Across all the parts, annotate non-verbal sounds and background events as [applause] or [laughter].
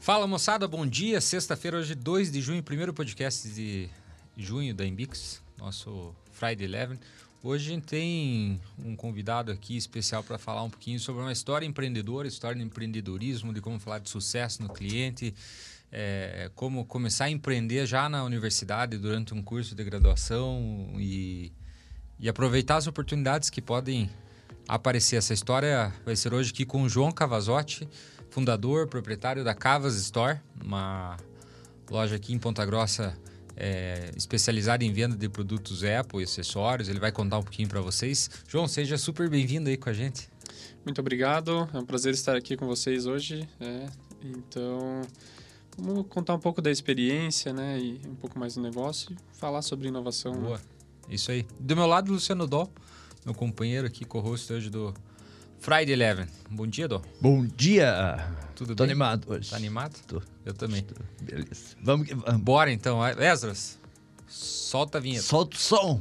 Fala moçada, bom dia. Sexta-feira, hoje 2 de junho, primeiro podcast de junho da Imbix, nosso Friday Eleven. Hoje a gente tem um convidado aqui especial para falar um pouquinho sobre uma história empreendedora, história de empreendedorismo, de como falar de sucesso no cliente, é, como começar a empreender já na universidade durante um curso de graduação e, e aproveitar as oportunidades que podem aparecer. Essa história vai ser hoje aqui com o João Cavazotti, fundador, proprietário da Cavas Store, uma loja aqui em Ponta Grossa é, especializada em venda de produtos Apple e acessórios. Ele vai contar um pouquinho para vocês. João, seja super bem-vindo aí com a gente. Muito obrigado, é um prazer estar aqui com vocês hoje. É, então, vamos contar um pouco da experiência, né, e um pouco mais do negócio e falar sobre inovação. Boa, né? isso aí. Do meu lado, Luciano Dó, meu companheiro aqui, co-host hoje do Friday Eleven. Bom dia, Dó. Bom dia! Tudo Tô bem? animado hoje. Tá animado? Tô. Eu também. Beleza. Vamos que vamos. Bora então. Esdras, solta a vinheta. Solta o som!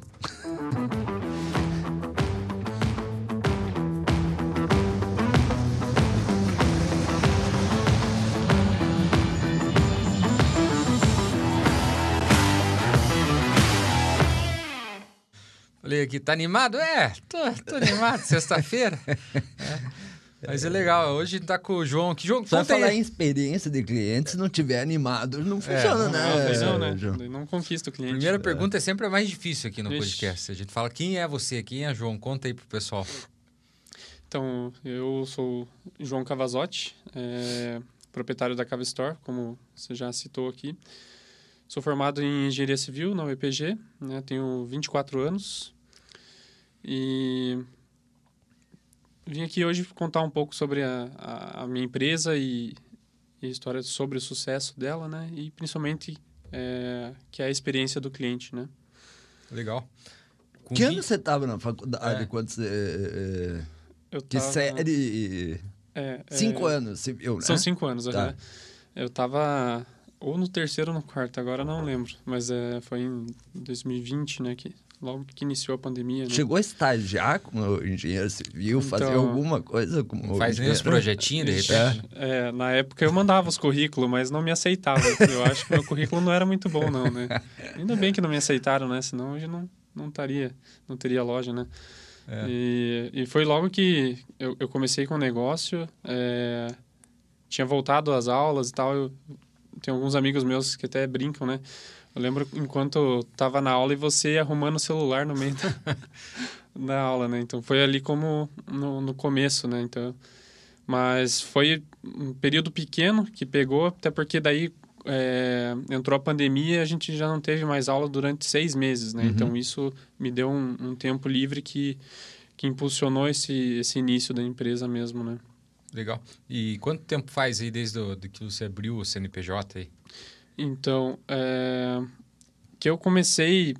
Falei aqui, tá animado? É, tô, tô animado, sexta-feira. [laughs] É. Mas é legal, hoje tá com o João aqui. João, Só falar aí. em experiência de cliente, se não tiver animado, não funciona, não, né? Não, não, né? João? Não conquista o cliente. Primeira pergunta é sempre a mais difícil aqui no Ixi. podcast. A gente fala quem é você, quem é João? Conta aí pro pessoal. Então, eu sou João Cavazotti, é, proprietário da Cava Store, como você já citou aqui. Sou formado em Engenharia Civil na UEPG, né, tenho 24 anos e vim aqui hoje contar um pouco sobre a, a, a minha empresa e, e a história sobre o sucesso dela, né, e principalmente é, que é a experiência do cliente, né. Legal. Com Que vinte- ano você tava na faculdade É. quando você... eh, Eu Que tava- série... é, Cinco é, anos, você viu, né? São cinco anos, Tá. Eu tava ou no terceiro ou no quarto, agora não lembro. Mas é, foi em 2020, né? Que, logo que iniciou a pandemia, né? Chegou a estagiar como engenheiro civil, fazer Então- alguma coisa como Faz nem engenheiro? os projetinhos, de repente. É, na época eu mandava os currículos, mas não me aceitavam. Eu acho que meu currículo não era muito bom, não, né? Ainda bem que não me aceitaram, né? Senão hoje não, não estaria, não teria loja, né? É. E, e foi logo que eu, eu comecei com o negócio, é, tinha voltado às aulas e tal. Eu, tem alguns amigos meus que até brincam, né? Eu lembro enquanto eu tava na aula e você ia arrumando o celular no meio da, [laughs] da aula, né? Então foi ali como no, no começo, né? Então, mas foi um período pequeno que pegou, até porque daí é, entrou a pandemia e a gente já não teve mais aula durante seis meses, né? Uhum. Então isso me deu um, um tempo livre que, que impulsionou esse, esse início da empresa mesmo, né? Legal. E quanto tempo faz aí desde o, de que você abriu o CNPJ aí? Então, é, que eu comecei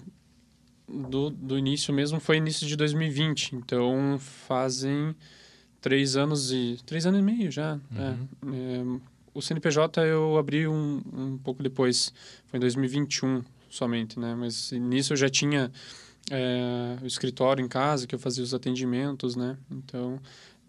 do, do início mesmo foi início de 2020. Então, fazem três anos e... Três anos e meio já. é. É, o CNPJ eu abri um, um pouco depois. Foi em 2021 somente, né? Mas nisso eu já tinha é, o escritório em casa, que eu fazia os atendimentos, né? Então,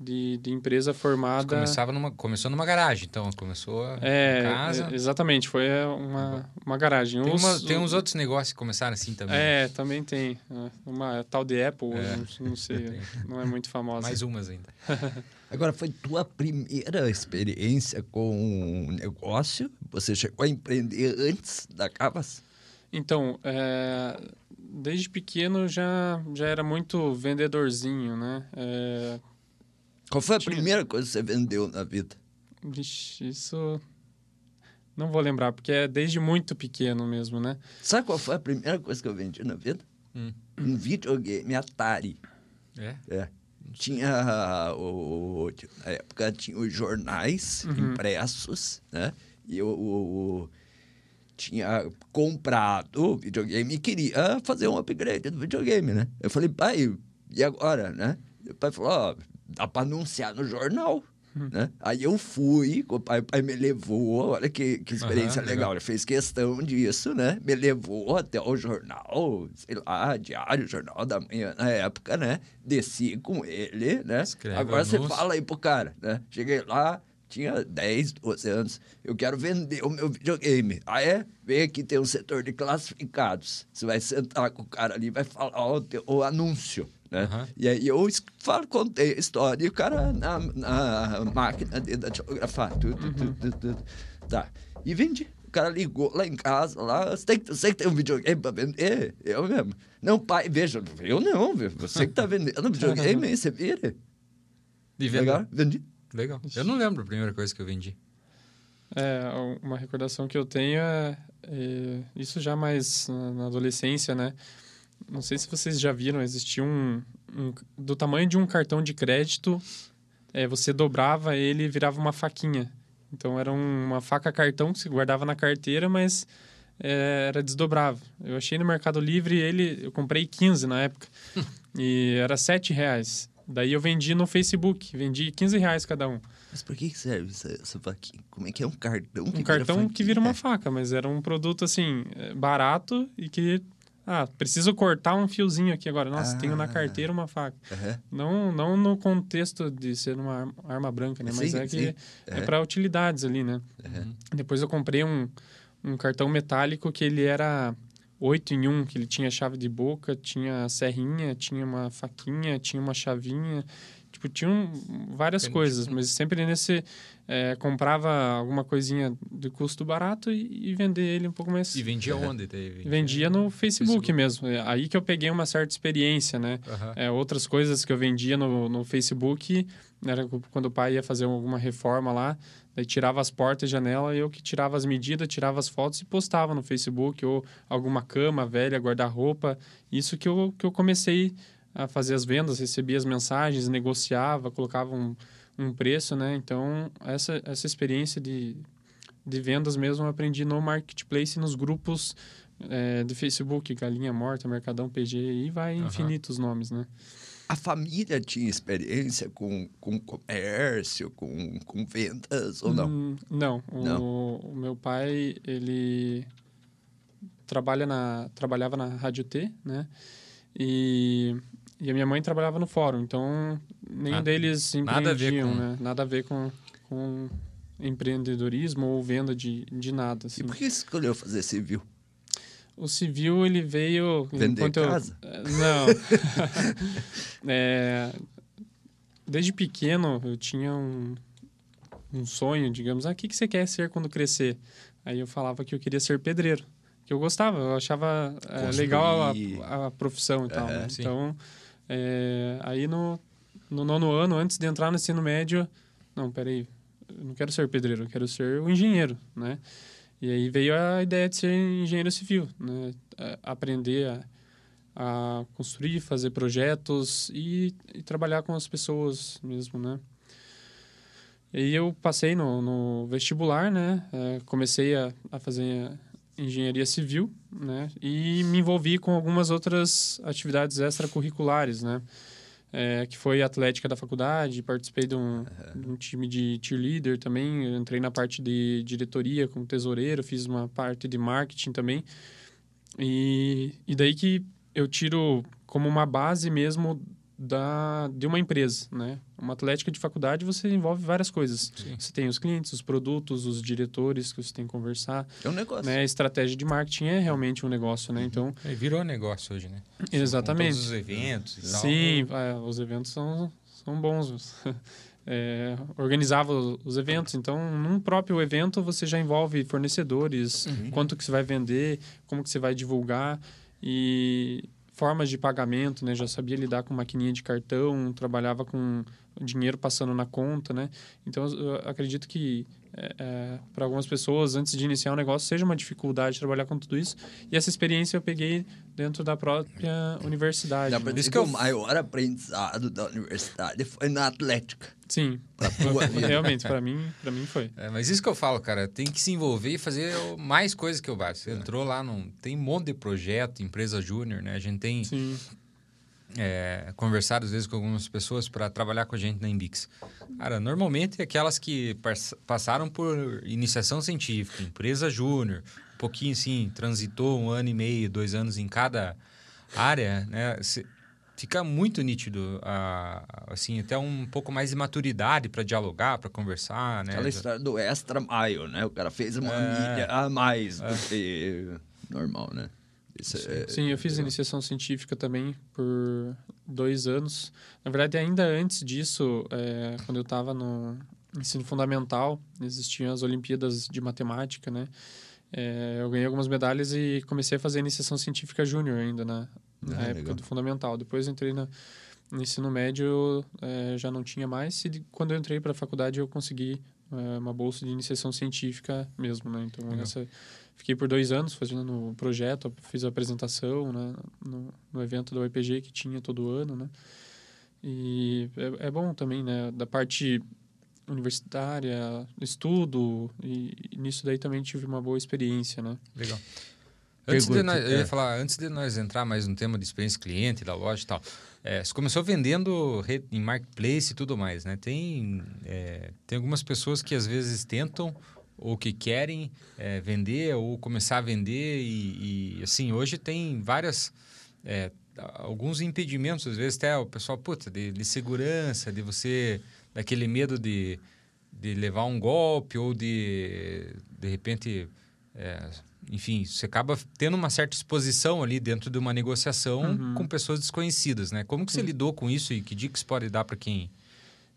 de, de empresa Você formada... começava numa, começou numa garagem, então. Começou É, em casa. é, exatamente, foi é, uma, uma garagem. Tem, Os- uma- tem uns outros negócios que começaram assim também. É, também tem. é, Uma tal de Apple, É. não, não sei, [laughs] não é muito famosa. Mais umas ainda. [laughs] Agora, foi tua primeira experiência com um negócio? Você chegou a empreender antes da Cavas? Então, é, desde pequeno já, já era muito vendedorzinho, né? É, Qual foi a Tinha- primeira coisa que você vendeu na vida? vixe, isso... Não vou lembrar, porque é desde muito pequeno mesmo, né? Sabe qual foi a primeira coisa que eu vendi na vida? Hum. Um videogame Atari. É? É. Tinha o, na época tinha os jornais Uhum. impressos, né? E eu, o- tinha comprado o videogame e queria fazer um upgrade do videogame, né? Eu falei, pai, e agora, né? E o pai falou, ó, dá para anunciar no jornal. Né? Aí eu fui, o pai, o pai me levou, olha que, que experiência Aham, legal. legal. Ele fez questão disso, né? Me levou até o jornal, sei lá, diário, jornal da manhã na época, né? Desci com ele, né? Escreve Agora você fala aí pro cara, né? Cheguei lá, tinha 10, 12 anos. Eu quero vender o meu videogame. Ah, é? Vem aqui, tem um setor de classificados. Você vai sentar com o cara ali, vai falar o, teu- o anúncio. Né? Aham. E aí eu falo, contei a história e o cara na, na máquina dele datilografar. Tudo, tudo, tudo, tudo. Tá. E vendi. O cara ligou lá em casa, lá, você, tem, você que tem um videogame pra vender? Eu mesmo. Não, pai, veja, eu não, viu? você que tá vendendo videogame, aí [laughs] você vira. E vendeu. Legal? Vendi. Legal. Eu não lembro a primeira coisa que eu vendi. É, uma recordação que eu tenho é, é isso já mais na, na adolescência, né? Não sei se vocês já viram, existia um, um do tamanho de um cartão de crédito, é, você dobrava ele e virava uma faquinha. Então era um- uma faca cartão que você guardava na carteira, mas é, era desdobrável. Eu achei no Mercado Livre ele, eu comprei 15 na época [laughs] e era 7 reais. Daí eu vendi no Facebook, vendi 15 reais cada um. Mas por que serve essa, essa faquinha? Como é que é um cartão que um vira cartão que vira uma faca, mas era um produto assim, é, barato e que. Ah, preciso cortar um fiozinho aqui agora. Nossa, tenho na Ah. carteira uma faca. Aham. Não, não no contexto de ser uma arma, branca, né? Mas Sim, é que sim. é para utilidades ali, né? Aham. Depois eu comprei um, um cartão metálico que ele era 8 em 1, que ele tinha chave de boca, tinha serrinha, tinha uma faquinha, tinha uma chavinha. Tipo, tinha um- várias Tem, coisas, mas sempre nesse... é, comprava alguma coisinha de custo barato e, e vender ele um pouco mais... E vendia [laughs] onde? Teve? Vendia no Facebook, Facebook. mesmo. É aí que eu peguei uma certa experiência, né? Aham. É, outras coisas que eu vendia no, no Facebook, era quando o pai ia fazer alguma reforma lá, daí tirava as portas e janela, eu que tirava as medidas, tirava as fotos e postava no Facebook, ou alguma cama velha, guarda-roupa. Isso que eu, que eu comecei a fazer as vendas, recebia as mensagens, negociava, colocava um, um preço, né? Então, essa, essa experiência de, de vendas mesmo eu aprendi no Marketplace, nos grupos é, de Facebook, Galinha Morta, Mercadão PG, e vai Aham. infinitos nomes, né? A família tinha experiência com, com comércio, com, com vendas ou não? Hum, não. O, Não? o meu pai, ele trabalha na, trabalhava na Rádio T, né? E, e a minha mãe trabalhava no fórum, então nenhum Nada- deles nada a ver empreendiam, com- né? Nada a ver com, com empreendedorismo ou venda de, de nada, assim. E por que você escolheu fazer civil? O civil, ele veio... Vender enquanto eu- casa? Não. [laughs] É, desde pequeno, eu tinha um, um sonho, digamos, ah, o que, que você quer ser quando crescer? Aí eu falava que eu queria ser pedreiro. Que eu gostava, eu achava é, legal a, a profissão e tal. Né? sim. É, aí no, no nono ano, antes de entrar no ensino médio, não, peraí, eu não quero ser pedreiro, eu quero ser o engenheiro, né? E aí veio a ideia de ser engenheiro civil, né? Aprender a, a construir, fazer projetos e, e trabalhar com as pessoas mesmo, né? E aí eu passei no, no vestibular, né? É, comecei a, a fazer engenharia civil, né? E me envolvi com algumas outras atividades extracurriculares, né? É, que foi atlética da faculdade, participei de um, de um time de cheerleader também, eu entrei na parte de diretoria como tesoureiro, fiz uma parte de marketing também. E, e daí que eu tiro como uma base mesmo da, de uma empresa, né? Uma atlética de faculdade você envolve várias coisas. Sim. Você tem os clientes, os produtos, os diretores que você tem que conversar, É um negócio. né? A estratégia de marketing é realmente um negócio, né? Então, É, virou negócio hoje, né? Com exatamente. todos os eventos e tal. Sim, é, os eventos são, são bons. [laughs] É, organizava os eventos, então num próprio evento você já envolve fornecedores, quanto que você vai vender, como que você vai divulgar e formas de pagamento, né? Já sabia lidar com maquininha de cartão, trabalhava com dinheiro passando na conta, né? Então eu acredito que para algumas pessoas antes de iniciar um negócio seja uma dificuldade trabalhar com tudo isso e essa experiência eu peguei dentro da própria universidade. Dá né? dizer que eu- o maior aprendizado da universidade foi na Atlética. Sim, [laughs] Pra tua vida. realmente, para mim, para mim foi. É, mas isso que eu falo, cara, tem que se envolver e fazer o- mais coisas que eu bato. Você entrou lá, num, tem um monte de projeto, empresa júnior, né? A gente tem Sim, é, conversado às vezes com algumas pessoas para trabalhar com a gente na Embix. Cara, normalmente aquelas que pass- passaram por iniciação científica, empresa júnior, um pouquinho assim, transitou um ano e meio, dois anos em cada área, né? Se, fica muito nítido, assim, até um pouco mais de maturidade para dialogar, para conversar, né? Aquela história do extra mile, né? O cara fez uma é, milha a mais é. do que normal, né? Sim, é, sim, eu fiz iniciação científica também por dois anos. Na verdade, ainda antes disso, é, quando eu estava no ensino fundamental, existiam as Olimpíadas de Matemática, né? É, eu ganhei algumas medalhas e comecei a fazer iniciação científica júnior ainda na, na ah, época legal. do fundamental. Depois entrei na, no ensino médio, é, já não tinha mais. E quando eu entrei para a faculdade, eu consegui é, uma bolsa de iniciação científica mesmo, né? Então, essa, fiquei por dois anos fazendo o projeto, fiz a apresentação né? no, no evento da UEPG que tinha todo ano, né? E é, é bom também, né? Da parte universitária, estudo, e, e, nisso daí também tive uma boa experiência, né? Legal. Antes de nós, eu ia é. falar, antes de nós entrar mais no tema de experiência cliente da loja e tal, é, você começou vendendo em marketplace e tudo mais, né? Tem, é, tem algumas pessoas que às vezes tentam ou que querem é, vender ou começar a vender e, e assim, hoje tem várias... É, alguns impedimentos, às vezes até o pessoal, puta, de, de segurança, de você daquele medo de, de levar um golpe ou de, de repente, é, enfim, você acaba tendo uma certa exposição ali dentro de uma negociação uhum. com pessoas desconhecidas, né? Como que você lidou com isso e que dicas pode dar para quem...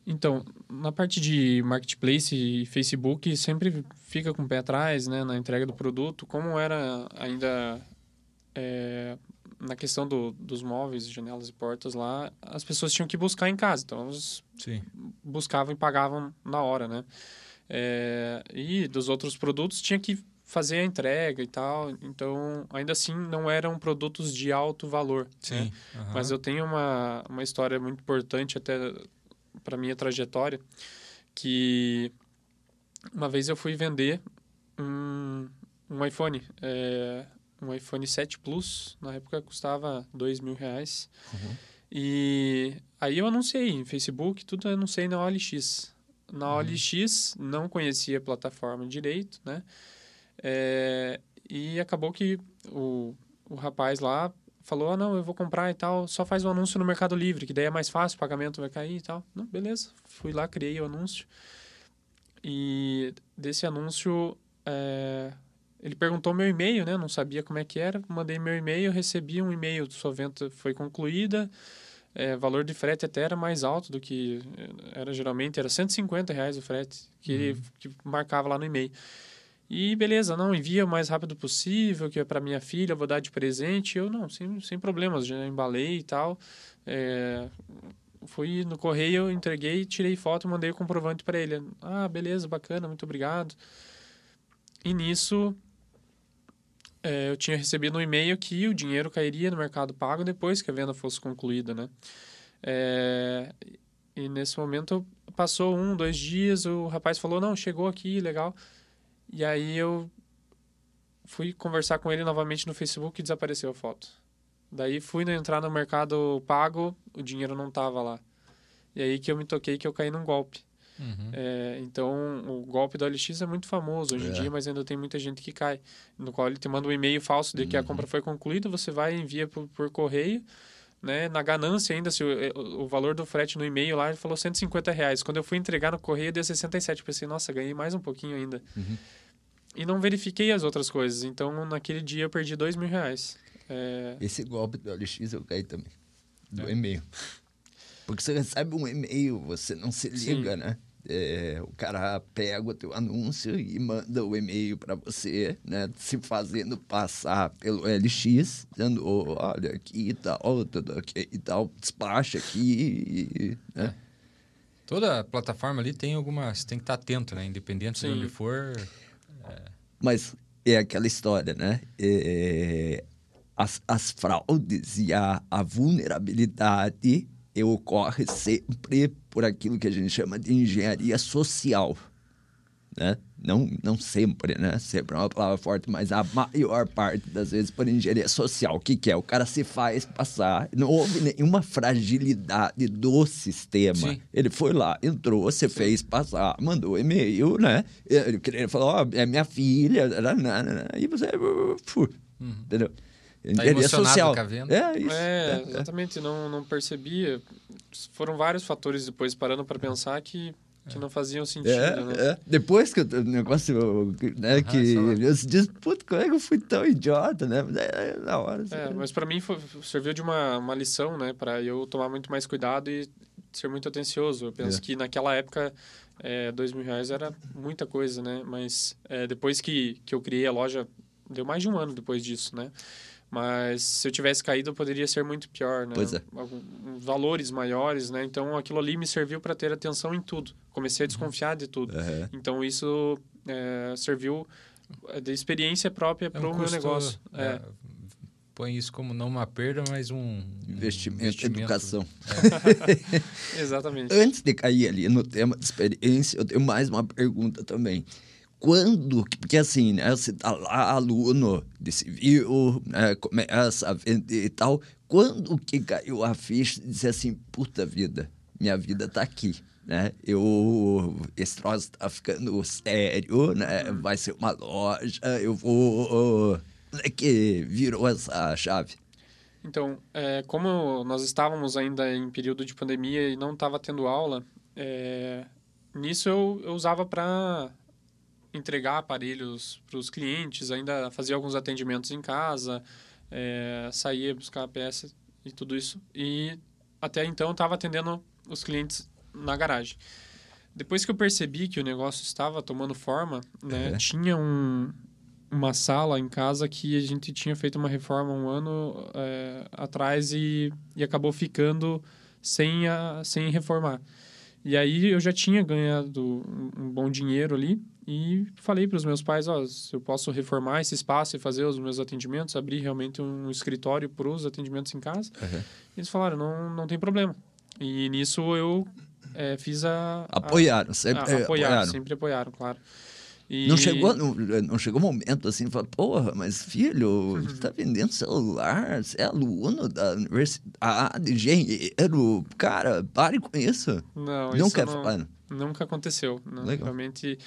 Então, na parte de marketplace e Facebook, sempre fica com o pé atrás, né? Na entrega do produto, como era ainda... É, na questão do, dos móveis, janelas e portas lá, as pessoas tinham que buscar em casa. Então, elas Sim. buscavam e pagavam na hora, né? É, e dos outros produtos tinha que fazer a entrega e tal. Então, ainda assim, não eram produtos de alto valor. Sim. Né? Uhum. Mas eu tenho uma, uma história muito importante até para minha trajetória, que uma vez eu fui vender um, um iPhone. É, um iPhone 7 Plus, na época custava dois mil reais. Uhum. E aí eu anunciei em Facebook, tudo eu anunciei na OLX. Na uhum. OLX, não conhecia a plataforma direito, né? É, e acabou que o, o rapaz lá falou, ah, não, eu vou comprar e tal, só faz o anúncio no Mercado Livre, que daí é mais fácil, o pagamento vai cair e tal. Não, beleza. Fui lá, criei o anúncio. E desse anúncio, é, ele perguntou meu e-mail, né? Não sabia como é que era. Mandei meu e-mail, recebi um e-mail, sua venda foi concluída. É, valor de frete até era mais alto do que era geralmente, era 150 reais o frete que, uhum. que marcava lá no e-mail. E beleza, não, envia o mais rápido possível, que é para minha filha, vou dar de presente. Eu, não, sem, sem problemas, já embalei e tal. É, fui no correio, entreguei, tirei foto, mandei o comprovante para ele. Ah, beleza, bacana, muito obrigado. E nisso, é, eu tinha recebido um e-mail que o dinheiro cairia no Mercado Pago depois que a venda fosse concluída, né? É, e nesse momento passou um, dois dias, o rapaz falou, não, chegou aqui, legal. E aí eu fui conversar com ele novamente no Facebook e desapareceu a foto. Daí fui entrar no Mercado Pago, o dinheiro não estava lá. E aí que eu me toquei que eu caí num golpe. Uhum. É, então, o golpe do OLX é muito famoso hoje é. em dia, mas ainda tem muita gente que cai. No qual ele te manda um e-mail falso de que uhum. a compra foi concluída, você vai e envia por, por correio. Né? Na ganância ainda, se o, é, o, valor do frete no e-mail lá, ele falou 150 reais. Quando eu fui entregar no correio, deu 67. Eu pensei, nossa, ganhei mais um pouquinho ainda. Uhum. E não verifiquei as outras coisas. Então, naquele dia, eu perdi dois mil reais. É... Esse golpe do OLX eu caí também. Do é. e-mail. Porque você recebe um e-mail, você não se liga, Sim. né? É, o cara pega o teu anúncio e manda o e-mail para você, né? Se fazendo passar pelo LX, dizendo, oh, olha aqui e tal, tudo aqui e tal, despacha aqui, né? É. Toda plataforma ali tem algumas, tem que estar atento, né? Independente Sim. de onde for. É... Mas é aquela história, né? É, as, as fraudes e a, a vulnerabilidade ocorre sempre por aquilo que a gente chama de engenharia social, né? Não, não sempre, né? Sempre é uma palavra forte, mas a maior parte das vezes por engenharia social. O que, que é? O cara se faz passar. Não houve nenhuma fragilidade do sistema. Sim. Ele foi lá, entrou, você Sim. fez passar, mandou e-mail, né? Ele falou: Ó, oh, é minha filha, e você. Uhum. Entendeu? Tá Ele é social. com a venda. É, isso. É, exatamente, não, não percebia. Foram vários fatores depois, parando para pensar, que, que não faziam sentido, É, né? é. Depois que o negócio, né, que só- eu disse, puta, como é que eu fui tão idiota, né? Mas é, na hora. assim, É, mas para mim foi- serviu de uma, uma lição, né? Para eu tomar muito mais cuidado e ser muito atencioso. Eu penso É. que naquela época, é, dois mil reais era muita coisa, né? Mas é, depois que, que eu criei a loja, deu mais de um ano depois disso, né? Mas se eu tivesse caído, poderia ser muito pior, né? Pois é. Valores maiores, né? Então aquilo ali me serviu para ter atenção em tudo. Comecei a desconfiar de tudo. Aham. Então isso é, serviu é, de experiência própria É para um o meu negócio. É. é, põe isso como não uma perda, mas um um Investimento, educação. [laughs] Exatamente. Antes de cair ali no tema de experiência, eu tenho mais uma pergunta também. Quando, porque assim, né, você tá aluno de civil, né, começa a vender e tal, quando que caiu a ficha e disse assim, puta vida, minha vida tá aqui, né? Eu, esse troço tá ficando sério, né? Vai ser uma loja, eu vou... É que virou essa chave? Então, é, como nós estávamos ainda em período de pandemia e não estava tendo aula, é, nisso eu, eu usava para entregar aparelhos para os clientes, ainda fazia alguns atendimentos em casa, é, saía buscar a peça e tudo isso. E até então estava atendendo os clientes na garagem. Depois que eu percebi que o negócio estava tomando forma, né, Uhum. tinha um, uma sala em casa que a gente tinha feito uma reforma um ano é, atrás e, e acabou ficando sem, a, sem reformar. E aí eu já tinha ganhado um, um bom dinheiro ali e falei para os meus pais, ó, se eu posso reformar esse espaço e fazer os meus atendimentos, abrir realmente um escritório para os atendimentos em casa. Eles falaram, não, não tem problema. E nisso eu é, fiz a... a- Apoiaram, sempre a- eh, apoiaram, apoiaram. sempre apoiaram, claro. E- Não chegou, não, não chegou um momento assim, falar, porra, mas filho, Uhum. você tá vendendo celular, você é aluno da universidade, engenheiro, cara, pare com isso. Não, não isso não, falar. Nunca aconteceu. Legal. Realmente,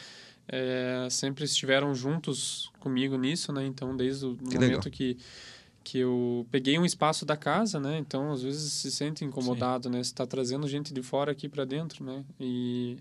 é, sempre estiveram juntos comigo nisso, né? Então, desde o Que momento legal. que, que eu peguei um espaço da casa, né? Então, às vezes se sente incomodado, né? Você está trazendo gente de fora aqui para dentro, né? E,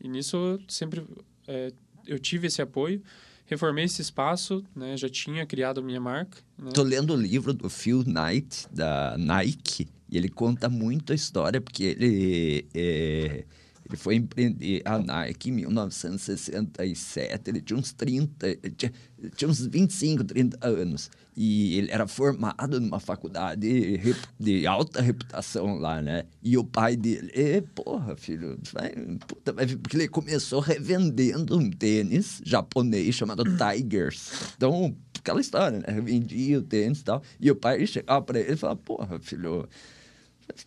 e nisso eu sempre é, eu tive esse apoio. Reformei esse espaço, né? Já tinha criado minha marca, né? Tô lendo o livro do Phil Knight, da Nike, e ele conta muito a história, porque ele, é, ele foi empreender a Nike em 1967, ele tinha uns 30, ele tinha, tinha uns 25, 30 anos. E ele era formado numa faculdade de alta reputação lá, né? E o pai dele, "Ê, porra, filho, vai, puta, vai, vir", porque ele começou revendendo um tênis japonês chamado Tigers. Então, aquela história, né? Vendia o tênis e tal. E o pai chegava pra ele e falava, porra, filho,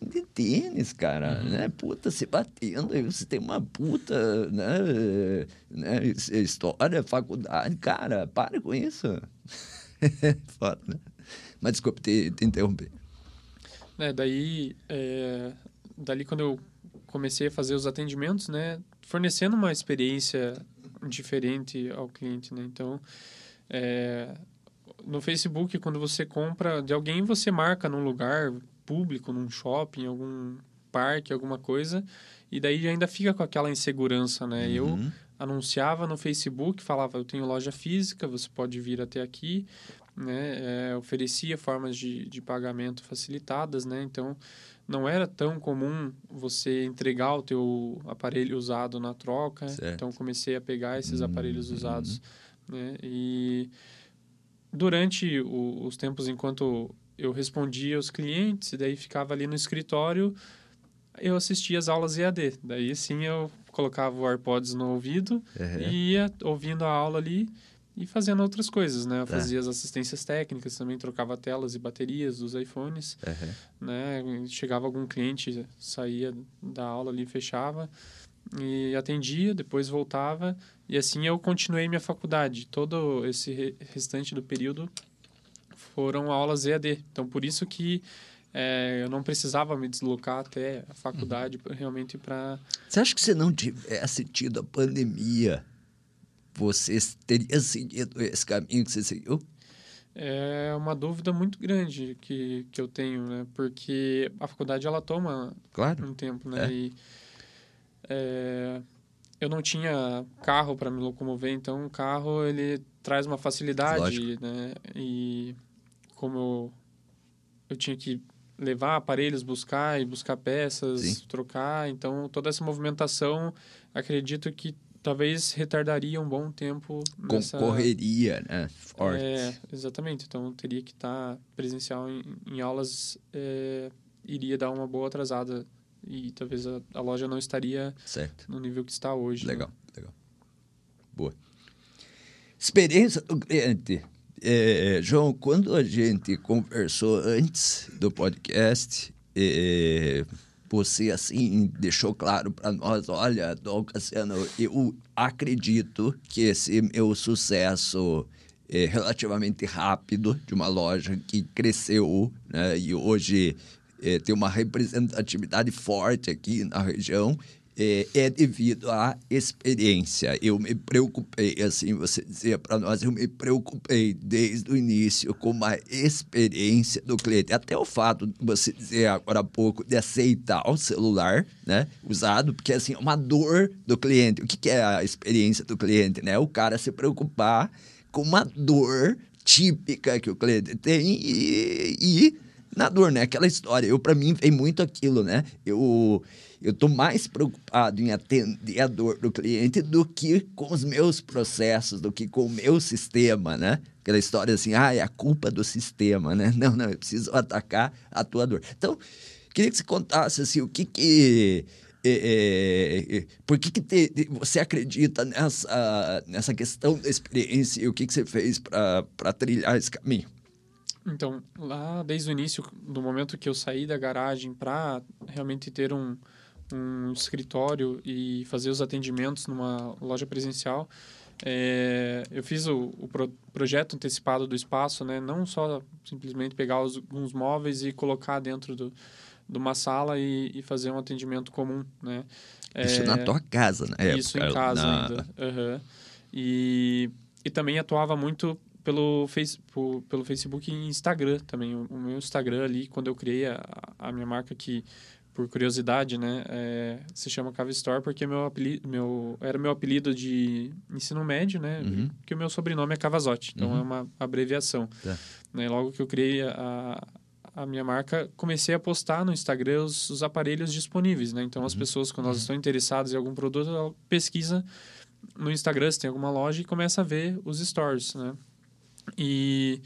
vender tênis, cara, né? Puta, se batendo, aí você tem uma puta, né? né? História, faculdade, cara, para com isso. [laughs] Foda, né? Mas desculpa te, te interromper. né, daí, é, dali quando eu comecei a fazer os atendimentos, né, fornecendo uma experiência diferente ao cliente, né, então, é, no Facebook, quando você compra de alguém, você marca num lugar público, num shopping, algum parque, alguma coisa, e daí ainda fica com aquela insegurança, né, eu Uhum. anunciava no Facebook, falava, eu tenho loja física, você pode vir até aqui, né? É, oferecia formas de, de pagamento facilitadas, né? Então, não era tão comum você entregar o teu aparelho usado na troca. Certo. Então, comecei a pegar esses aparelhos Uhum. usados, né? E durante o, os tempos enquanto eu respondia aos clientes, e daí ficava ali no escritório, eu assistia as aulas EAD. Daí sim eu colocava o AirPods no ouvido Uhum. e ia ouvindo a aula ali e fazendo outras coisas, né? Eu Tá. fazia as assistências técnicas, também trocava telas e baterias dos iPhones, Uhum. né? Chegava algum cliente, saía da aula ali, fechava e atendia, depois voltava e assim eu continuei minha faculdade. Todo esse re- restante do período foram aulas EAD. Então, por isso que eh, eu não precisava me deslocar até a faculdade pra- realmente para Você acha que se não tivesse tido a pandemia, você teria seguido esse caminho que você seguiu? É uma dúvida muito grande que, que eu tenho, né? Porque a faculdade, ela toma Claro. um tempo, né? É. E é, eu não tinha carro para me locomover, então o carro, ele traz uma facilidade, Lógico. né? E como eu, eu tinha que levar aparelhos, buscar e buscar peças, Sim. trocar, então toda essa movimentação, acredito que talvez retardaria um bom tempo nessa... Concorreria, né? Forte. É, exatamente. Então, teria que estar presencial em, em aulas, é, iria dar uma boa atrasada e talvez a, a loja não estaria Certo. no nível que está hoje. né? Legal, legal. Boa. Experiência do cliente. É, João, quando a gente conversou antes do podcast, é, você assim deixou claro para nós, olha, Dom Cassiano, eu acredito que esse meu sucesso é relativamente rápido de uma loja que cresceu né, e hoje é, tem uma representatividade forte aqui na região é, é devido à experiência. Eu me preocupei, assim, você dizia para nós, eu me preocupei desde o início com a experiência do cliente. Até o fato de você dizer agora há pouco de aceitar o celular, né, usado, porque assim, é uma dor do cliente. O que, que é a experiência do cliente, né? O cara se preocupar com uma dor típica que o cliente tem e, e na dor, né? Aquela história. Eu, para mim, vem muito aquilo, né? Eu, eu tô mais preocupado em atender a dor do cliente do que com os meus processos, do que com o meu sistema, né? Aquela história assim, ah, é a culpa do sistema, né? [laughs] Não, não, eu preciso atacar a tua dor. Então, queria que você contasse, assim, o que que... é, é, é, por que, que te- você acredita nessa, nessa questão da experiência e o que, que você fez para trilhar esse caminho? Então, lá desde o início, do momento que eu saí da garagem para realmente ter um, um escritório e fazer os atendimentos numa loja presencial, é, eu fiz o, o pro- projeto antecipado do espaço, né? Não só simplesmente pegar os, alguns móveis e colocar dentro do, de uma sala e, e fazer um atendimento comum, né? Isso É, na tua casa, né? isso em casa na... ainda. Aham. E, e também atuava muito pelo, face, pelo Facebook e Instagram também. O, o meu Instagram ali, quando eu criei a, a minha marca que, por curiosidade, né, é, se chama Cava Store porque meu apelido, meu, era meu apelido de ensino médio, né? Uhum. Porque o meu sobrenome é Cavazotti, então Uhum. é uma abreviação. Tá. Né, logo que eu criei a, a minha marca, comecei a postar no Instagram os, os aparelhos disponíveis, né? Então, Uhum. as pessoas, quando elas estão interessadas em algum produto, ela pesquisa no Instagram se tem alguma loja e começa a ver os stories, né? E,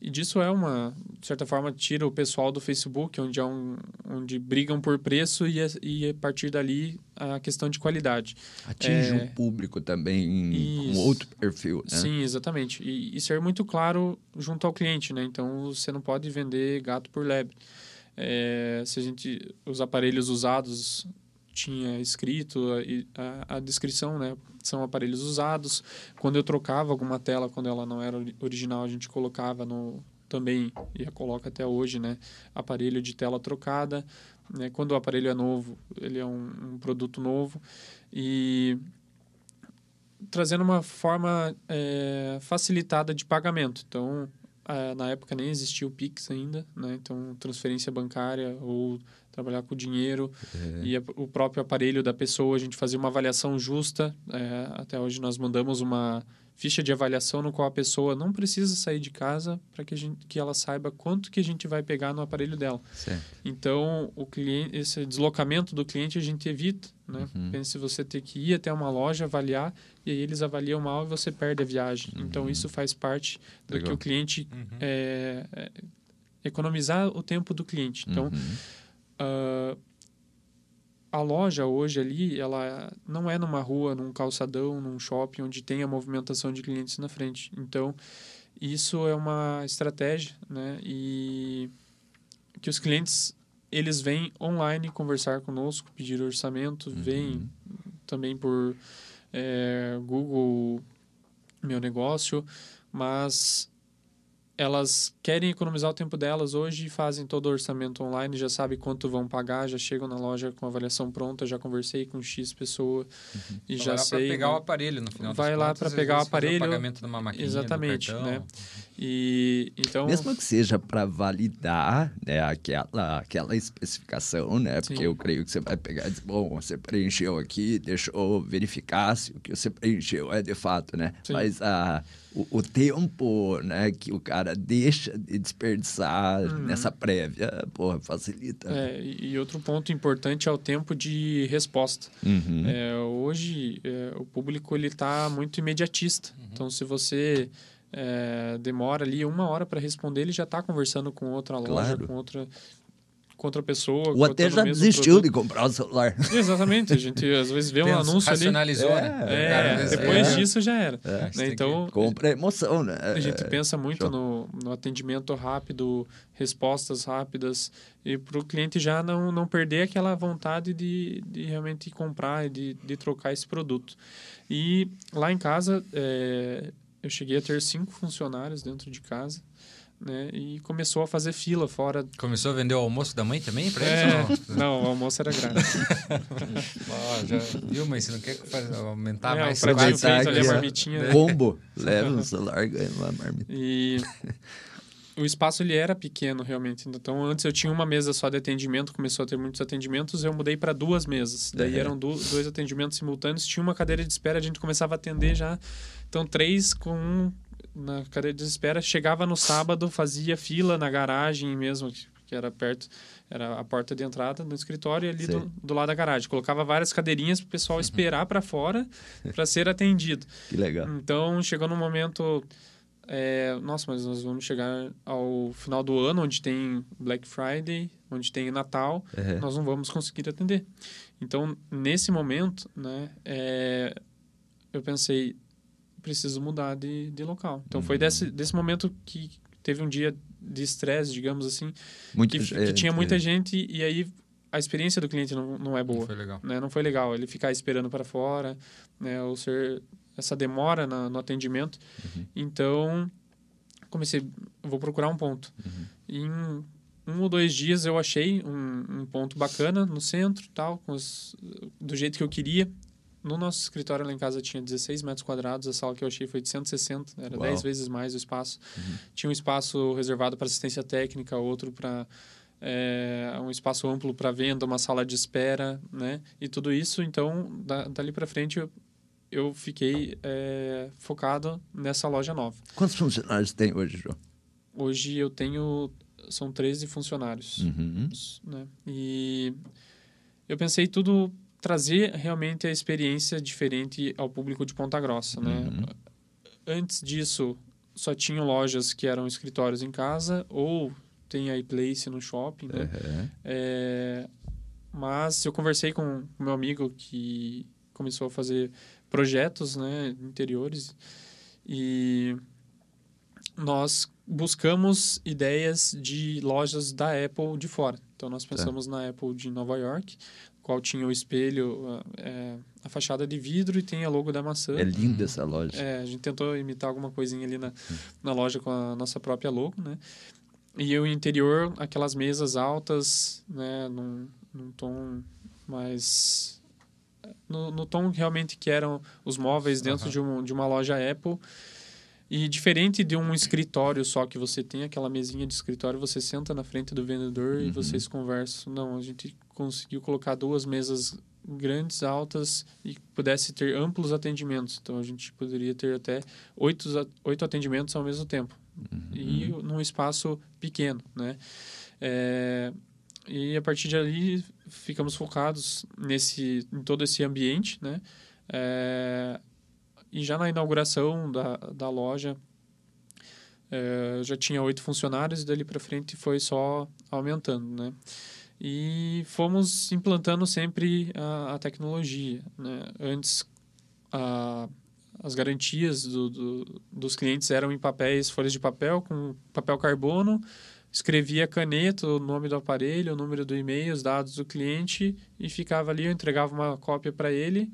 e disso é uma, de certa forma, tira o pessoal do Facebook, onde, é um, onde brigam por preço e, a- e a partir dali a questão de qualidade. Atinge É. um público também, Isso. outro perfil, né? Sim, exatamente. E, e ser muito claro junto ao cliente, né? Então, você não pode vender gato por lebre. É, se a gente... Os aparelhos usados tinha escrito a, a, a descrição, né? São aparelhos usados. Quando eu trocava alguma tela, quando ela não era ori- original, a gente colocava no também e coloca até hoje, né? Aparelho de tela trocada, né? Quando o aparelho é novo, ele é um, um produto novo e trazendo uma forma é, facilitada de pagamento. Então, na época nem existia o Pix ainda, né? Então, transferência bancária ou trabalhar com dinheiro e a- o próprio aparelho da pessoa, a gente fazia uma avaliação justa. eh, até hoje nós mandamos uma ficha de avaliação no qual a pessoa não precisa sair de casa para que, a gente- que ela saiba quanto que a gente vai pegar no aparelho dela. Certo. Então, o cliente, esse deslocamento do cliente a gente evita, né? Uhum. Pense você ter que ir até uma loja avaliar e aí eles avaliam mal e você perde a viagem. Uhum. Então, isso faz parte do Legal. que o cliente é, é, economizar o tempo do cliente. Então, Uhum. Ah, a loja hoje ali, ela não é numa rua, num calçadão, num shopping onde tem a movimentação de clientes na frente. Então, isso é uma estratégia, né? E que os clientes eles vêm online conversar conosco, pedir orçamento, vêm também por eh, Google Meu Negócio, mas elas querem economizar o tempo delas hoje e fazem todo o orçamento online, já sabe quanto vão pagar, já chegam na loja com a avaliação pronta, já conversei com X pessoa uhum. e então já vai sei. Vai pegar o aparelho no final Vai lá para pegar o aparelho. O pagamento de uma maquininha, Exatamente, né? E então mesmo que seja para validar, né, aquela aquela especificação, né? Porque Sim. eu creio que você vai pegar e dizer, bom, você preencheu aqui, deixa eu verificar se o que você preencheu é de fato, né? Sim. Mas a o, o, tempo né, que o cara deixa de desperdiçar uhum. nessa prévia, porra, facilita. É, e outro ponto importante é o tempo de resposta. Uhum. É, hoje, é, o público está muito imediatista. Uhum. Então, se você é, demora ali uma hora para responder, ele já está conversando com outra loja, claro. com outra com outra pessoa. Ou até já desistiu produto. de comprar o celular. [laughs] Exatamente. A gente às vezes vê um anúncio racionalizou, ali. Né? É, é, depois é. disso já era. É. Né? Então, compra emoção, né? A gente pensa muito no, no, atendimento rápido, respostas rápidas, e para o cliente já não, não perder aquela vontade de, de realmente comprar e de, de trocar esse produto. E lá em casa, é, eu cheguei a ter cinco funcionários dentro de casa né? E começou a fazer fila fora. Começou a vender o almoço da mãe também para é, eles? Não? não, o almoço era grátis. [laughs] oh, já viu, mãe? Você não quer aumentar é, mais? O pratinho feito ali, a marmitinha. Né? Combo. Leva o celular, ganha uma marmita. E [laughs] o espaço ele era pequeno realmente. Então antes eu tinha uma mesa só de atendimento, começou a ter muitos atendimentos, eu mudei para duas mesas. Daí uhum. eram do, dois atendimentos simultâneos, tinha uma cadeira de espera, a gente começava a atender já. Então três com um na cadeira de espera, chegava no sábado, fazia fila na garagem mesmo, que era perto, era a porta de entrada no escritório ali do, do, lado da garagem. Colocava várias cadeirinhas para o pessoal uhum. esperar para fora [laughs] para ser atendido. Que legal. Então chegou no momento. É, nossa, mas nós vamos chegar ao final do ano, onde tem Black Friday, onde tem Natal, uhum. nós não vamos conseguir atender. Então, nesse momento, né, é, eu pensei, preciso mudar de, de local. Então, uhum. foi desse, desse momento que teve um dia de estresse, digamos assim, Muito, que, é, que, tinha muita é. gente e aí a experiência do cliente não, não é boa. Não foi legal. Né? Não foi legal. Ele ficar esperando para fora, né? ou ser essa demora na, no atendimento. Uhum. Então, comecei, vou procurar um ponto. Uhum. Em um ou dois dias eu achei um, um ponto bacana no centro, tal, os, do jeito que eu queria. No nosso escritório lá em casa tinha 16 metros quadrados, a sala que eu achei foi de 160, era Uau. 10 vezes mais o espaço. Uhum. Tinha um espaço reservado para assistência técnica, outro para é, um espaço amplo para venda, uma sala de espera, né? E tudo isso, então, da, dali para frente, eu, eu fiquei é, focado nessa loja nova. Quantos funcionários tem hoje, João? Hoje eu tenho, são 13 funcionários, uhum. né? E eu pensei tudo trazer realmente a experiência diferente ao público de Ponta Grossa, né? Uhum. Antes disso, só tinham lojas que eram escritórios em casa ou tem a iPlace no shopping, né? Uhum. É, mas eu conversei com meu amigo que começou a fazer projetos, né, interiores e nós buscamos ideias de lojas da Apple de fora. Então nós tá. pensamos na Apple de Nova York, qual tinha o espelho, é, a fachada de vidro e tem a logo da maçã. É linda essa loja. É, a gente tentou imitar alguma coisinha ali na, na loja com a nossa própria logo, né? E o interior, aquelas mesas altas, né, num, num tom mais... No, no tom realmente que eram os móveis dentro uhum. de, um, de uma loja Apple. E diferente de um escritório só, que você tem aquela mesinha de escritório, você senta na frente do vendedor uhum. e vocês conversam. Não, a gente conseguiu colocar duas mesas grandes, altas e pudesse ter amplos atendimentos. Então a gente poderia ter até oito, oito atendimentos ao mesmo tempo. Uhum. E num espaço pequeno, né? É, e a partir de ali ficamos focados nesse, em todo esse ambiente, né? É, e já na inauguração da, da loja, é, já tinha oito funcionários e dali para frente foi só aumentando, né? E fomos implantando sempre a, a tecnologia, né? Antes, a, as garantias do, do, dos clientes eram em papéis, folhas de papel, com papel carbono, escrevia caneta, o nome do aparelho, o número do e-mail, os dados do cliente e ficava ali, eu entregava uma cópia para ele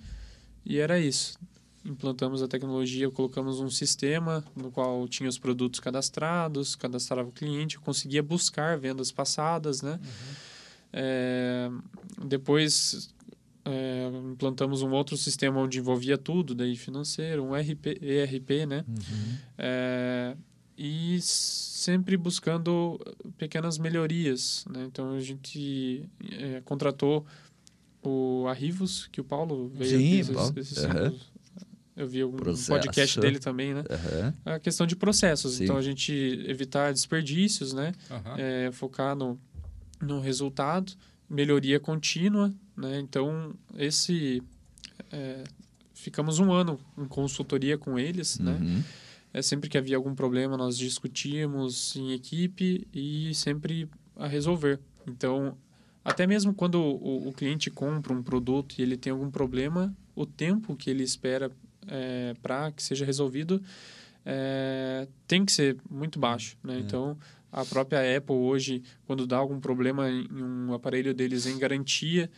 e era isso. implantamos a tecnologia, colocamos um sistema no qual tinha os produtos cadastrados, cadastrava o cliente, conseguia buscar vendas passadas, né? Uhum. É, depois é, implantamos um outro sistema onde envolvia tudo, daí financeiro, um RP, ERP, né? Uhum. É, e sempre buscando pequenas melhorias, né? Então a gente é, contratou o Arrivos, que o Paulo veio Sim, aqui, Paulo. Esses, uhum. Eu vi um podcast dele também, né? Uhum. A questão de processos. Sim. Então, a gente evitar desperdícios, né? Uhum. É, focar no, no resultado, melhoria contínua, né? Então, esse... É, ficamos um ano em consultoria com eles, né? É, sempre que havia algum problema, nós discutíamos em equipe e sempre a resolver. Então, até mesmo quando o, o cliente compra um produto e ele tem algum problema, o tempo que ele espera é, para que seja resolvido é, tem que ser muito baixo. Né? É. Então, a própria Apple hoje, quando dá algum problema em um aparelho deles em garantia,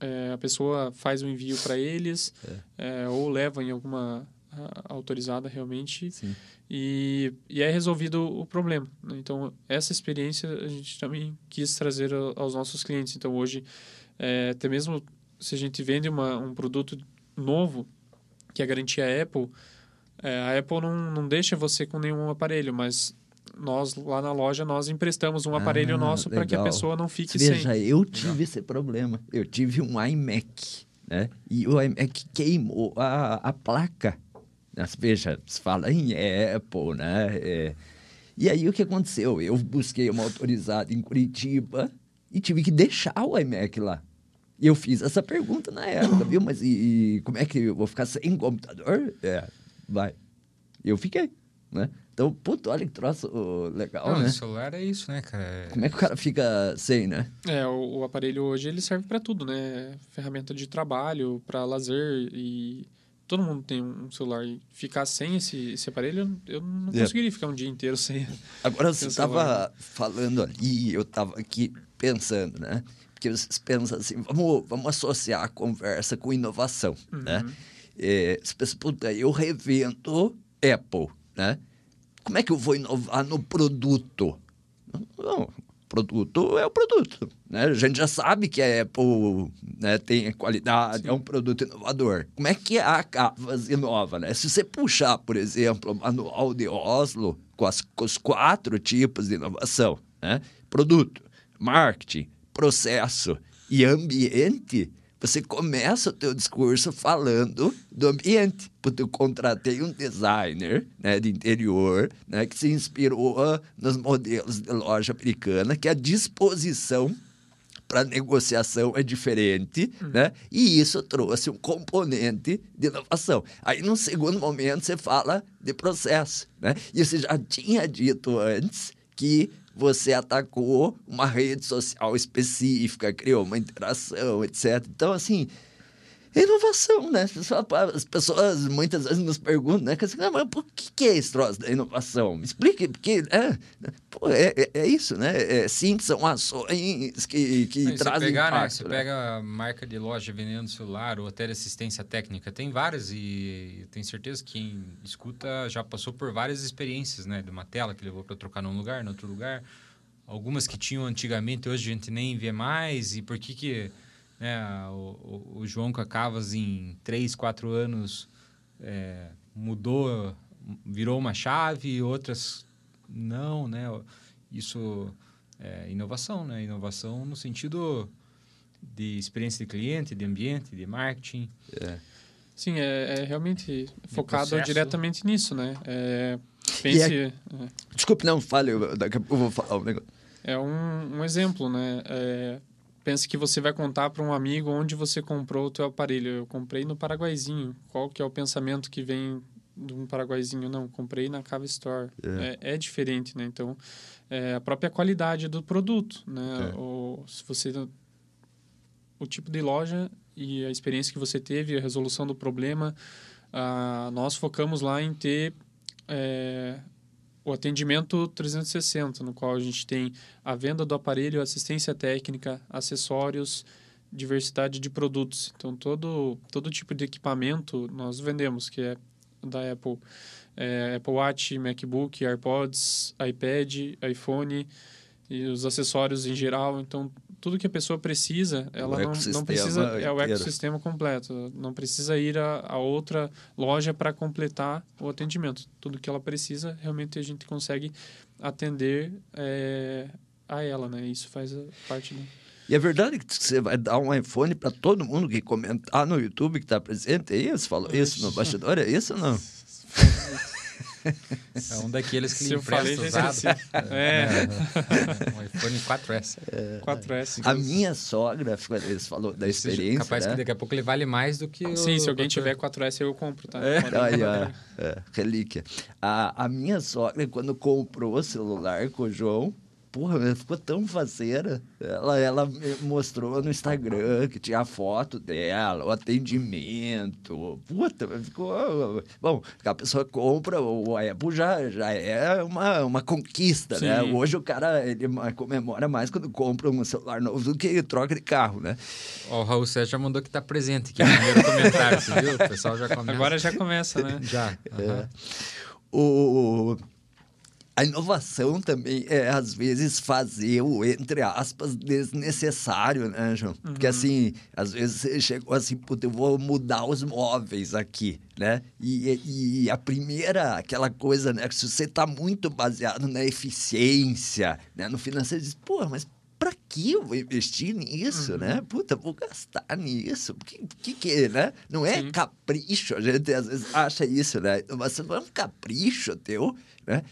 é, a pessoa faz o um envio para eles é. É, ou leva em alguma autorizada realmente e, e é resolvido o problema. Né? Então, essa experiência a gente também quis trazer aos nossos clientes. Então, hoje, é, até mesmo se a gente vende uma, um produto novo, que é a garantia Apple, é, a Apple não, não deixa você com nenhum aparelho, mas nós lá na loja nós emprestamos um aparelho ah, nosso para que a pessoa não fique Veja, sem. Veja, eu tive legal. esse problema. Eu tive um iMac, né? E o iMac queimou a, a placa mas veja, se fala em Apple, né? É... E aí o que aconteceu? Eu busquei uma autorizada em Curitiba e tive que deixar o iMac lá. E eu fiz essa pergunta na época, viu? Mas e, e como é que eu vou ficar sem computador? É, vai. Eu fiquei, né? Então, puto, olha que troço legal, Não, né? O celular é isso, né, cara? Como é que o cara fica sem, né? É, o, o aparelho hoje ele serve para tudo, né? Ferramenta de trabalho, para lazer e todo mundo tem um celular e ficar sem esse, esse aparelho, eu não é. conseguiria ficar um dia inteiro [laughs] sem. Agora você estava falando ali, eu estava aqui pensando, né? Porque vocês pensam assim, vamos, vamos associar a conversa com inovação, uhum. né? É, você pensa, puta, eu revendo Apple, né? Como é que eu vou inovar no produto? Não, produto é o produto. Né? A gente já sabe que a Apple né, tem qualidade, Sim. é um produto inovador. Como é que a Cavas inova? Né? Se você puxar, por exemplo, o manual de Oslo com, as, com os quatro tipos de inovação, né? produto, marketing, processo e ambiente, você começa o teu discurso falando do ambiente. Porque eu contratei um designer né, de interior né, que se inspirou nos modelos de loja americana, que a disposição para negociação é diferente, hum. né? E isso trouxe um componente de inovação. Aí, num segundo momento, você fala de processo, né? E você já tinha dito antes que você atacou uma rede social específica, criou uma interação, etc. Então, assim, inovação, né? As pessoas muitas vezes nos perguntam, né? Assim, ah, mas por que é esse troço da inovação? Me explique, porque é, pô, é, é, isso, né? É, sim, são ações que, que trazem pegar, impacto. Né? Você né? pega a marca de loja vendendo celular ou até assistência técnica, tem várias e tenho certeza que quem escuta já passou por várias experiências, né? De uma tela que levou para trocar num lugar, no outro lugar. Algumas que tinham antigamente, hoje a gente nem vê mais. E por que que né, o, o, João Cacavas em 3, 4 anos é, mudou, virou uma chave, outras não, né? Isso é inovação, né? Inovação no sentido de experiência de cliente, de ambiente, de marketing. É. Sim, é, é realmente focado diretamente nisso, né? É, pense... É... Desculpe, não, fale, daqui a pouco eu vou falar um negócio. É um, um exemplo, né? É, pense que você vai contar para um amigo onde você comprou o teu aparelho. Eu comprei no Paraguaizinho. Qual que é o pensamento que vem de um Paraguaizinho? Não, comprei na Cava Store. É, é, é diferente, né? Então, é a própria qualidade do produto, né? É. Ou se você... O tipo de loja e a experiência que você teve, a resolução do problema, ah, nós focamos lá em ter... É, o atendimento 360, no qual a gente tem a venda do aparelho, assistência técnica, acessórios, diversidade de produtos. Então, todo, todo tipo de equipamento nós vendemos, que é da Apple. É, Apple Watch, MacBook, AirPods, iPad, iPhone e os acessórios em geral. Então, tudo que a pessoa precisa, ela não, não precisa... É o ecossistema completo. Não precisa ir a, a outra loja para completar o atendimento. Tudo que ela precisa, realmente a gente consegue atender é, a ela, né? Isso faz parte do... E é verdade que você vai dar um iPhone para todo mundo que comentar no YouTube que está presente? É isso? Falou isso no bastidor? É isso ou não? [laughs] É um daqueles que lhe empresta usado. É. é. Um iPhone 4S. É. 4S. A minha sogra, eles falou da experiência. Capaz né? que daqui a pouco ele vale mais do que o. Sim, se alguém tiver 4S, eu compro, tá? É. Aí, ó, é, relíquia. A, a minha sogra, quando comprou o celular com o João, porra, ficou tão faceira. Ela, ela mostrou no Instagram que tinha a foto dela, o atendimento. Puta, ficou. Bom, a pessoa compra, o Apple já, já é uma, uma conquista, né? Sim. né? Hoje o cara ele comemora mais quando compra um celular novo do que troca de carro, né? Ó, o Raul Sérgio já mandou que tá presente aqui no primeiro comentário, você viu? O pessoal já começa. Agora já começa, né? já. Uhum. É. O a inovação também é, às vezes, fazer o, entre aspas, desnecessário, né, João? Uhum. Porque, assim, às vezes você chegou assim, puta, eu vou mudar os móveis aqui, né? E, e a primeira, aquela coisa, né? Que se você está muito baseado na eficiência, né? No financeiro, você diz, pô, mas para que eu vou investir nisso, uhum. né? Puta, vou gastar nisso. Que que, que né? Não é Sim. capricho, a gente às vezes acha isso, né? Mas não é um capricho teu, né?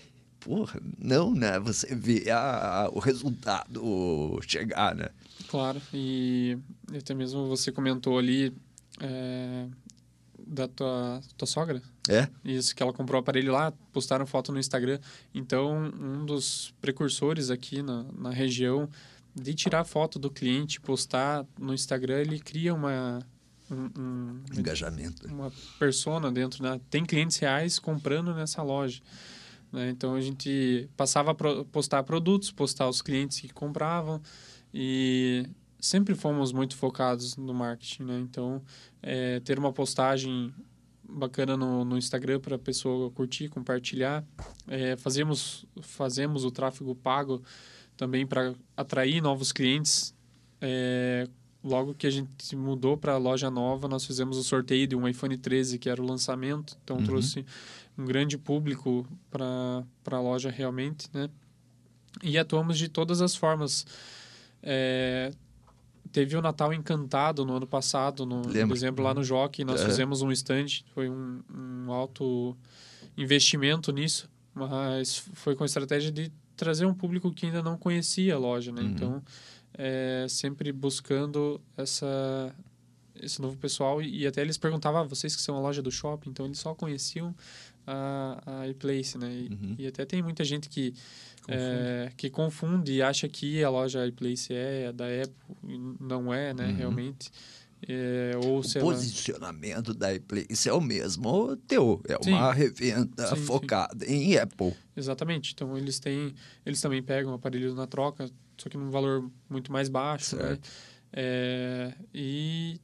Porra, não, né? Você vê a, a, o resultado chegar, né? Claro, e até mesmo você comentou ali é, da tua, tua sogra. É? Isso, que ela comprou o aparelho lá, postaram foto no Instagram. Então, um dos precursores aqui na, na região de tirar foto do cliente, postar no Instagram, ele cria uma... Um, um engajamento. Uma persona dentro, né? Tem clientes reais comprando nessa loja. Né? Então a gente passava a postar produtos, postar os clientes que compravam e sempre fomos muito focados no marketing. Né? Então é, ter uma postagem bacana no, no Instagram para a pessoa curtir, compartilhar. É, fazemos, fazemos o tráfego pago também para atrair novos clientes. É, logo que a gente mudou para a loja nova, nós fizemos o sorteio de um iPhone 13, que era o lançamento. Então, uhum. trouxe um grande público para a loja realmente, né? E atuamos de todas as formas. É, teve o Natal Encantado no ano passado, no, por exemplo, lá no Jockey, nós é. fizemos um stand, foi um, um alto investimento nisso, mas foi com a estratégia de trazer um público que ainda não conhecia a loja, né? Uhum. Então, é, sempre buscando essa esse novo pessoal e, e até eles perguntavam, ah, vocês que são a loja do shopping, então eles só conheciam a, a iPlace, né? E, uhum. e, até tem muita gente que confunde. É, que confunde e acha que a loja iPlace é a da Apple, não é, né? Uhum. Realmente. É, ou, o posicionamento lá... da iPlace é o mesmo teu, é sim. uma revenda sim, focada sim. em Apple. Exatamente. Então eles têm, eles também pegam aparelhos na troca, só que num valor muito mais baixo, né? certo. né? É, e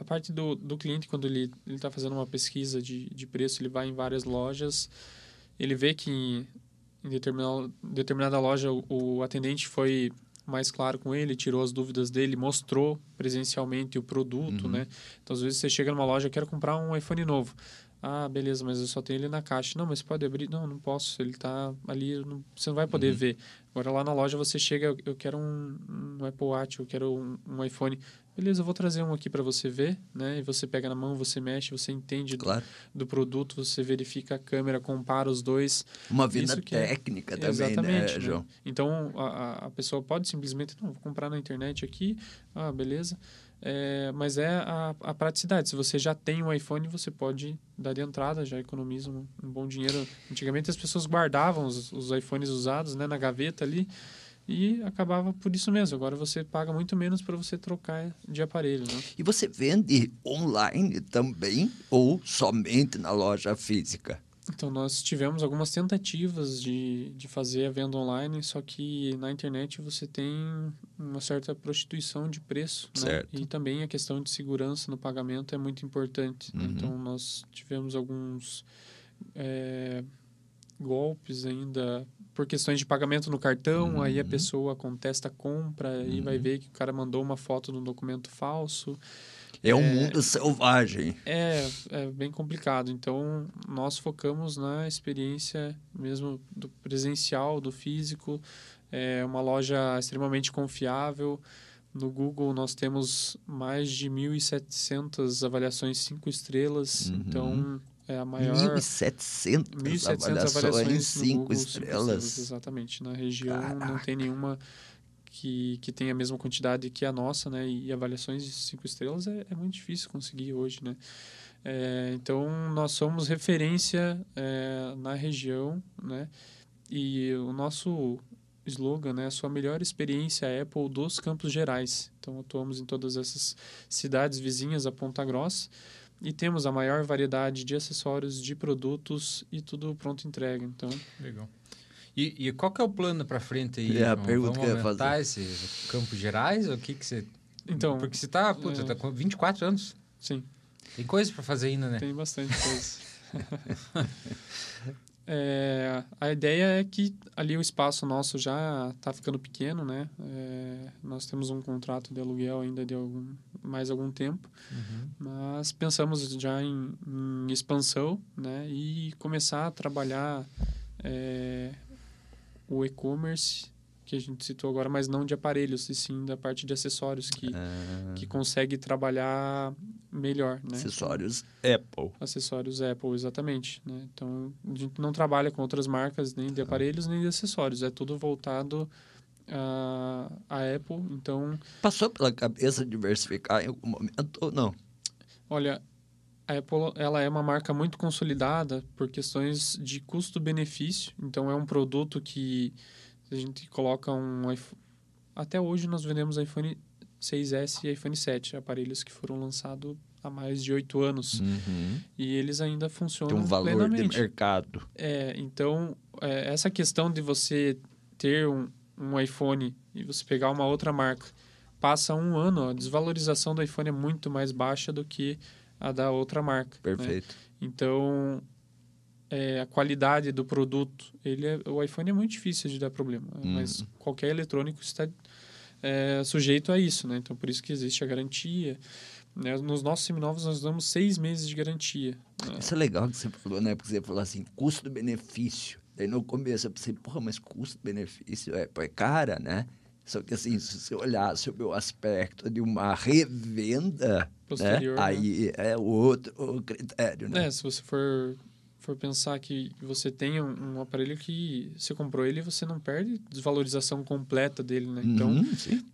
a parte do, do cliente, quando ele está fazendo uma pesquisa de, de preço, ele vai em várias lojas, ele vê que em, em determinada, determinada loja o, o atendente foi mais claro com ele, tirou as dúvidas dele, mostrou presencialmente o produto, uhum. né? Então, às vezes você chega numa loja, quero comprar um iPhone novo. Ah, beleza, mas eu só tenho ele na caixa. Não, mas pode abrir? Não, não posso. Ele está ali, não, você não vai poder uhum. ver. Agora lá na loja você chega, eu quero um, um Apple Watch, eu quero um, um iPhone beleza, eu vou trazer um aqui para você ver, né? E você pega na mão, você mexe, você entende claro. do, do, produto, você verifica a câmera, compara os dois. Uma venda é técnica é... também, né, Exatamente, né, João? Né? Então, a, a pessoa pode simplesmente, não, vou comprar na internet aqui, ah, beleza. É, mas é a, a, praticidade. Se você já tem um iPhone, você pode dar de entrada, já economiza um, um bom dinheiro. Antigamente as pessoas guardavam os, os iPhones usados né, na gaveta ali e acabava por isso mesmo. Agora você paga muito menos para você trocar de aparelho. Né? E você vende online também ou somente na loja física? Então, nós tivemos algumas tentativas de, de fazer a venda online, só que na internet você tem uma certa prostituição de preço. Né? E também a questão de segurança no pagamento é muito importante. né? Uhum. Então, nós tivemos alguns é, golpes ainda por questões de pagamento no cartão, aí a Uhum. pessoa contesta a compra e vai Uhum. ver que o cara mandou uma foto de um documento falso. É um mundo selvagem. É, é bem complicado. Então, nós focamos na experiência mesmo do presencial, do físico. É uma loja extremamente confiável. No Google, nós temos mais de 1.700 avaliações 5 estrelas. Uhum. Então, é a maior... 1.700 1.700 avaliações, avaliações no 5 Google, cinco estrelas. Exatamente. Na região não Caraca. tem nenhuma que, que tenha a mesma quantidade que a nossa, né? E avaliações de cinco estrelas é, é muito difícil conseguir hoje, né? É, então, nós somos referência é, na região, né? E o nosso slogan, né? A sua melhor experiência Apple dos Campos Gerais. Então, atuamos em todas essas cidades vizinhas a Ponta Grossa e temos a maior variedade de acessórios, de produtos e tudo pronto entrega. Então, Legal. E, e qual que é o plano para frente aí? É, a pergunta Vamos que eu ia aumentar esse Campos Gerais? Ou o que que você... então Porque você tá, puta, é. tá com 24 anos. sim, Tem coisa para fazer ainda, né? tem bastante coisa. [laughs] É, a ideia é que ali o espaço nosso já está ficando pequeno, né? É, nós temos um contrato de aluguel ainda de algum, mais algum tempo, Uhum. mas pensamos já em, em expansão, né? E começar a trabalhar é, o e-commerce que a gente citou agora, mas não de aparelhos, e sim da parte de acessórios que, Ah, que consegue trabalhar melhor, né? acessórios Apple. acessórios Apple, exatamente. Né? Então, a gente não trabalha com outras marcas, nem de aparelhos, nem de acessórios. É tudo voltado à, à Apple. Então, Passou pela cabeça diversificar em algum momento ou não? olha, a Apple ela é uma marca muito consolidada por questões de custo-benefício. Então, é um produto que a gente coloca um iPhone... Até hoje, nós vendemos iPhone 6S e iPhone 7, aparelhos que foram lançados há mais de oito anos. Uhum. E eles ainda funcionam Tem um valor plenamente. de mercado. É, então, é, essa questão de você ter um, um iPhone e você pegar uma outra marca, passa um ano, a desvalorização do iPhone é muito mais baixa do que a da outra marca. né? Perfeito. Então, é, a qualidade do produto, ele é- o iPhone é muito difícil de dar problema, Hum. mas qualquer eletrônico está é, sujeito a isso, né? Então, por isso que existe a garantia. né? Nos nossos seminovos, nós damos seis meses de garantia. né? Isso é legal que você falou, né? Porque você falou assim, custo-benefício. Daí no começo eu pensei, porra, mas custo-benefício é, é cara, né? Só que assim, se você olhar sobre o aspecto de uma revenda, né? né? aí é outro critério, né? É, se você for, for pensar que você tem um, um aparelho que você comprou ele, você não perde desvalorização completa dele, né? Então, Uhum,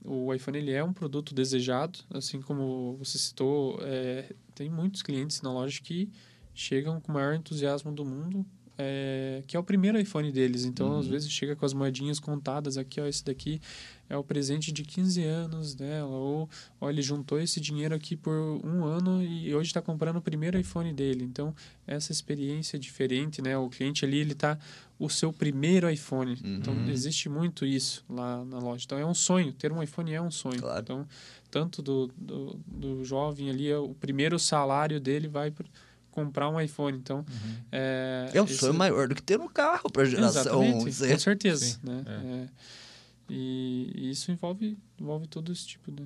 o iPhone ele é um produto desejado, assim como você citou, é, tem muitos clientes na loja que chegam com o maior entusiasmo do mundo, é, que é o primeiro iPhone deles. Então, Uhum. às vezes chega com as moedinhas contadas aqui, ó, esse daqui é o presente de 15 anos dela, ou ó, ele juntou esse dinheiro aqui por um ano e hoje está comprando o primeiro iPhone dele. Então, essa experiência é diferente, né? O cliente ali, ele tá o seu primeiro iPhone. Então, Uhum. existe muito isso lá na loja. Então, é um sonho. Ter um iPhone é um sonho. Claro. Então, tanto do, do, do jovem ali, é o primeiro salário dele vai para comprar um iPhone. Então, Uhum. é... É um esse- sonho maior do que ter um carro para geração Exatamente, Z. com certeza. Sim, né? É. E, e isso envolve, envolve todo esse tipo de...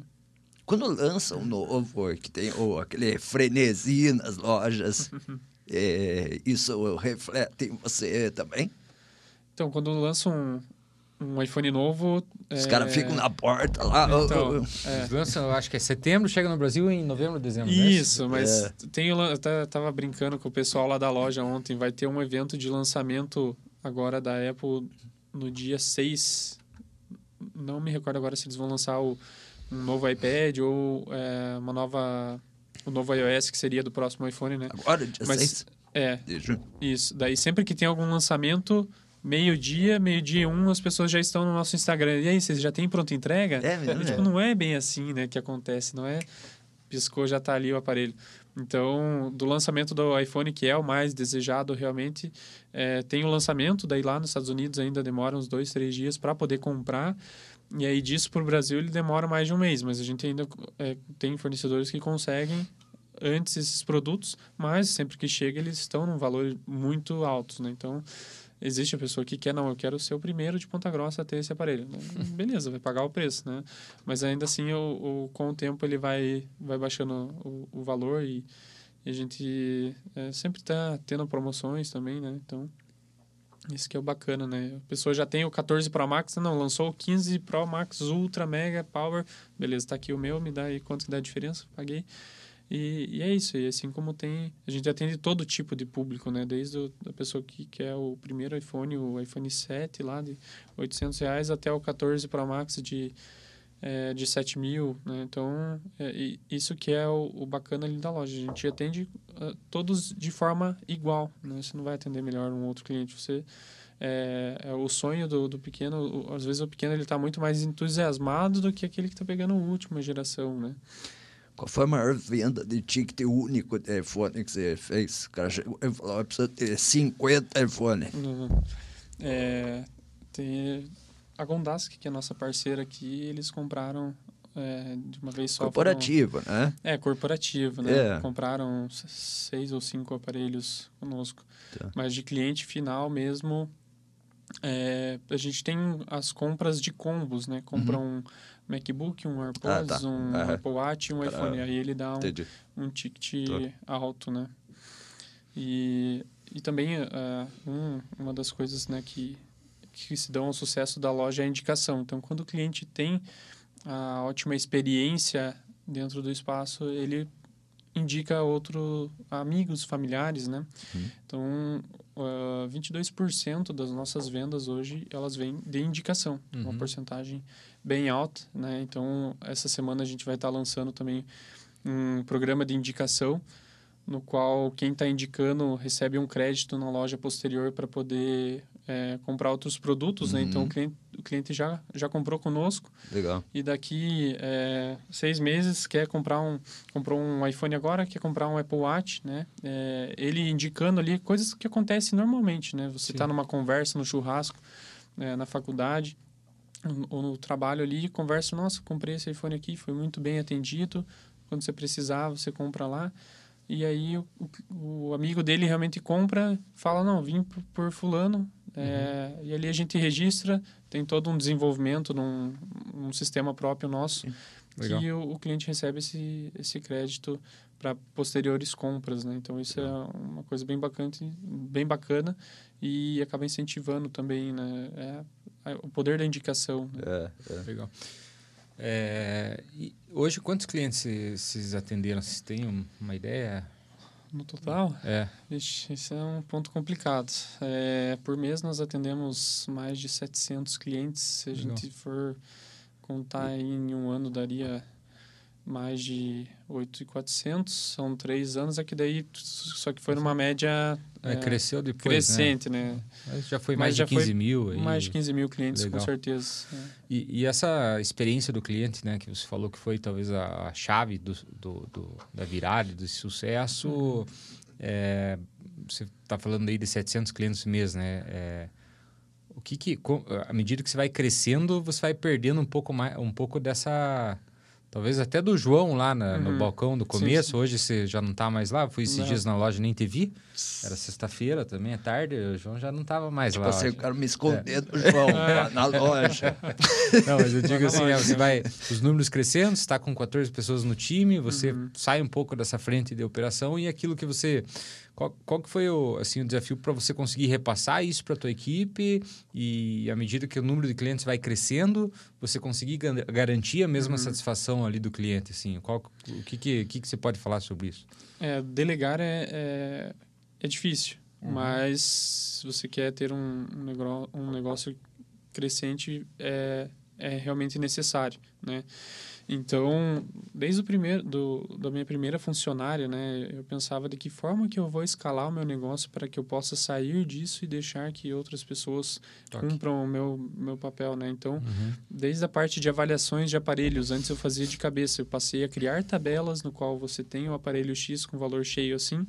Quando lança um novo, que tem oh, aquele frenesi nas lojas, [laughs] é, isso reflete em você também? Então, quando lança um, um iPhone novo... Os é, caras ficam na porta lá. Então, é, lançam, acho que é setembro, chega no Brasil em novembro, dezembro. né? Isso, mas É. tem eu ta- tava brincando com o pessoal lá da loja ontem. Vai ter um evento de lançamento agora da Apple no dia 6. Não me recordo agora se eles vão lançar o, um novo iPad ou é, uma nova. O novo iOS, que seria do próximo iPhone, né? Agora, dia Mas 6 é, isso. Daí sempre que tem algum lançamento, meio-dia, meio-dia um, as pessoas já estão no nosso Instagram. E aí, vocês já têm pronta entrega? É mesmo? Tipo, não é bem assim, né, que acontece, não é piscou, já tá ali o aparelho. Então, do lançamento do iPhone, que é o mais desejado realmente, é, tem o lançamento, daí lá nos Estados Unidos ainda demora uns dois, três dias para poder comprar. E aí disso para o Brasil ele demora mais de um mês, mas a gente ainda é, tem fornecedores que conseguem antes esses produtos, mas sempre que chega eles estão num valor muito alto, né? Então, existe a pessoa que quer, não, eu quero ser o primeiro de Ponta Grossa a ter esse aparelho. [laughs] Beleza, vai pagar o preço, né? Mas ainda assim, o, o com o tempo, ele vai, vai baixando o, o valor e, e, a gente é, sempre está tendo promoções também, né? Então, isso que é o bacana, né? A pessoa já tem o 14 Pro Max, não, lançou o 15 Pro Max Ultra Mega Power. Beleza, tá aqui o meu, me dá aí quanto que dá a diferença, paguei. E, e, é isso, e assim como tem, a gente atende todo tipo de público, né? Desde o, a pessoa que quer o primeiro iPhone, o iPhone 7 lá de 800 reais, até o 14 Pro Max de, é, de 7 mil, né? Então, é, isso que é o, o, bacana ali da loja. A gente atende uh, todos de forma igual, né? Você não vai atender melhor um outro cliente, você... É, é, o sonho do, do pequeno, às vezes o pequeno ele está muito mais entusiasmado do que aquele que está pegando a última geração, né? Qual foi a maior venda de ticket único de iPhone que você fez? O cara chegou e falou, precisa ter 50 iPhone. Uhum. É, tem a Gondask, que é a nossa parceira aqui, eles compraram é, de uma vez só. Corporativa, foram... né? É, corporativa, né? É. Compraram seis ou cinco aparelhos conosco. Tá. Mas de cliente final mesmo, é, a gente tem as compras de combos, né? Compra uhum. MacBook, um AirPods, ah, tá. um. Apple Watch e um iPhone. Aí ele dá um, um ticket Tô. alto, né? E, e também uh, um, uma das coisas né, que, que se dão ao sucesso da loja é a indicação. Então, quando o cliente tem a ótima experiência dentro do espaço, ele indica outro amigos, familiares, né? Uhum. Então, uh, 22% das nossas vendas hoje, elas vêm de indicação. Uhum. Uma porcentagem bem alta, né? Então, essa semana a gente vai estar lançando também um programa de indicação no qual quem está indicando recebe um crédito na loja posterior para poder é, comprar outros produtos, uhum. né? Então, o cliente, o cliente já, já comprou conosco. Legal. E daqui é, seis meses quer comprar um... Comprou um iPhone agora, quer comprar um Apple Watch, né? É, ele indicando ali coisas que acontecem normalmente, né? Você está numa conversa, no churrasco, né? na faculdade ou no trabalho ali, conversa, nossa, comprei esse iPhone aqui, foi muito bem atendido, quando você precisar, você compra lá. E aí o, o amigo dele realmente compra, fala, não, vim por, por fulano, é, uhum. e ali a gente registra, tem todo um desenvolvimento num um sistema próprio nosso, Legal. que o, o, cliente recebe esse, esse crédito para posteriores compras, né? Então isso é uma coisa bem bacana, bem bacana e acaba incentivando também, né? É, o poder da indicação. Né? É, é. Legal. É, hoje, quantos clientes vocês atenderam? Vocês têm uma ideia? No total? É. Ixi, isso é um ponto complicado. É, por mês, nós atendemos mais de 700 clientes. Se a Legal. gente for contar em um ano, daria mais de 8,400, são três anos, é que daí, só que foi numa média... É, é, cresceu depois, Crescente, né? né? já foi mais Mas de 15 mil. Aí. Mais de 15 mil clientes, Legal. com certeza. É. E, e, essa experiência do cliente, né, que você falou que foi talvez a, a chave do, do, do, da virada, do sucesso, uhum. é, você está falando aí de 700 clientes mês, né? É, o que que, à medida que você vai crescendo, você vai perdendo um pouco mais, um pouco dessa Talvez até do João lá na, uhum. no balcão do começo. Sim, sim. Hoje você já não está mais lá. Fui esses não. dias na loja nem te vi. Era sexta-feira também, é tarde. O João já não estava mais tipo lá. Você quero me esconder é. do João [laughs] na loja. Não, mas eu digo assim, é, você vai... Os números crescendo, você está com 14 pessoas no time, você uhum. sai um pouco dessa frente de operação e aquilo que você qual, qual que foi o, assim, o desafio para você conseguir repassar isso para a tua equipe e à medida que o número de clientes vai crescendo, você conseguir garantir a mesma uhum. satisfação ali do cliente? Assim, qual, o que, que, que, que você pode falar sobre isso? É, delegar é, é, é difícil, uhum. mas se você quer ter um, um, negócio, um negócio crescente, é, é realmente necessário, né? Então, desde o primeiro do, da minha primeira funcionária, né, eu pensava de que forma que eu vou escalar o meu negócio para que eu possa sair disso e deixar que outras pessoas Toque. cumpram o meu meu papel, né? Então, Uhum. desde a parte de avaliações de aparelhos, antes eu fazia de cabeça, eu passei a criar tabelas no qual você tem o aparelho X com valor cheio assim,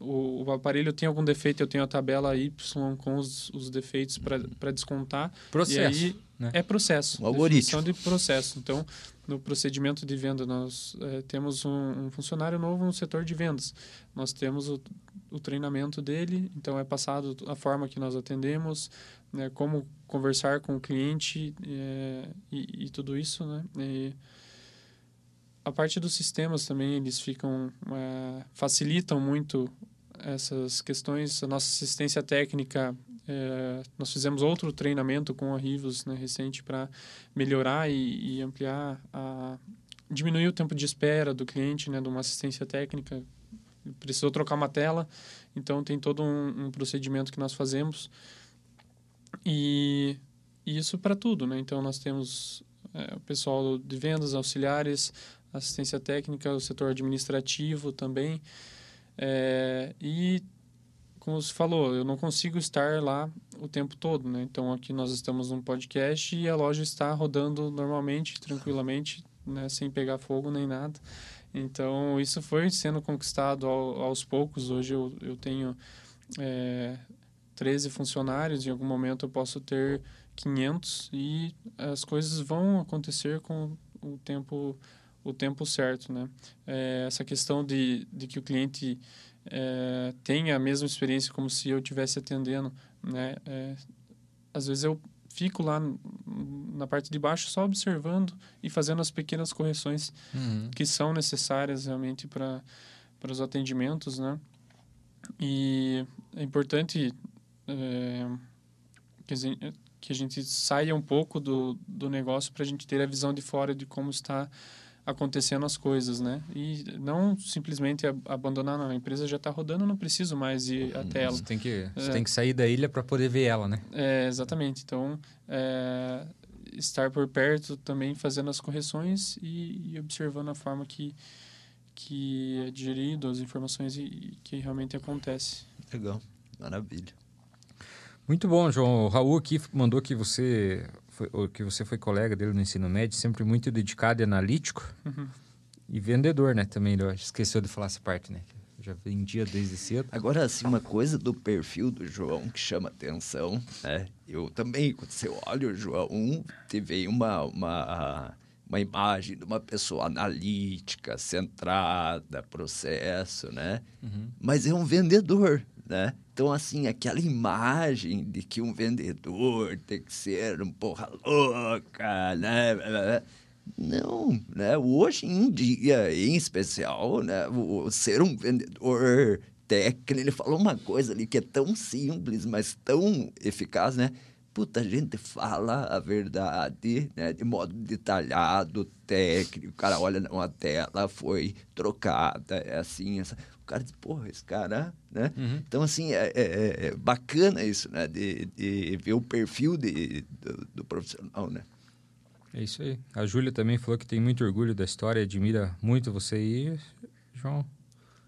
o, o aparelho tem algum defeito, eu tenho a tabela Y com os, os defeitos para descontar. Processo. E aí né? é processo. Um algoritmo. de processo. Então, no procedimento de venda, nós eh, temos um, um funcionário novo no setor de vendas. Nós temos o, o treinamento dele, então é passado a forma que nós atendemos, né, como conversar com o cliente eh, e, e tudo isso, né? E a parte dos sistemas também, eles ficam... eh, facilitam muito essas questões. A nossa assistência técnica é, nós fizemos outro treinamento com a Rivos né, recente para melhorar e, e, ampliar, a, diminuir o tempo de espera do cliente, né, de uma assistência técnica. Precisou trocar uma tela, então tem todo um, um procedimento que nós fazemos. E, e isso para tudo, né? Então nós temos é, o pessoal de vendas, auxiliares, assistência técnica, o setor administrativo também. É, e como você falou, eu não consigo estar lá o tempo todo, né? Então aqui nós estamos num podcast e a loja está rodando normalmente, tranquilamente, né? Sem pegar fogo nem nada. Então isso foi sendo conquistado ao, aos poucos. Hoje eu, eu tenho é, 13 funcionários, em algum momento eu posso ter 500 e as coisas vão acontecer com o tempo o tempo certo, né? É, essa questão de, de que o cliente é, tenha a mesma experiência como se eu estivesse atendendo, né? É, às vezes eu fico lá na parte de baixo só observando e fazendo as pequenas correções Uhum. que são necessárias realmente para para os atendimentos, né? E é importante é, que, a gente, que a gente saia um pouco do, do negócio para a gente ter a visão de fora de como está acontecendo as coisas, né? E não simplesmente ab- abandonar, não. A empresa já está rodando, não preciso mais ir até ela. Você tem que, você É. tem que sair da ilha para poder ver ela, né? É, exatamente. Então, é, estar por perto também fazendo as correções e, e observando a forma que, que é digerido as informações e, e que realmente acontece. Legal. Maravilha. Muito bom, João. O Raul aqui mandou que você foi, ou que você foi colega dele no ensino médio, sempre muito dedicado e analítico. Uhum. E vendedor, né? Também, ele esqueceu de falar essa parte, né? Já vendia desde cedo. Agora, assim, uma coisa do perfil do João que chama atenção, né? Eu também, quando você olha o João, te vem uma, uma, uma imagem de uma pessoa analítica, centrada, processo, né? Mas é um vendedor, né? Então, assim, aquela imagem de que um vendedor tem que ser um porra louca, né? Não, né? Hoje em dia, em especial, né? O, ser um vendedor técnico, ele falou uma coisa ali que é tão simples, mas tão eficaz, né? Puta, a gente fala a verdade, né? De modo detalhado, técnico. O cara olha numa tela, foi trocada, é assim, essa... O cara diz, porra, esse cara, né? Uhum. Então, assim, é, é- é bacana isso, né? De, de ver o perfil de, do, do profissional, né? É isso aí. A Júlia também falou que tem muito orgulho da história, admira muito você aí, João.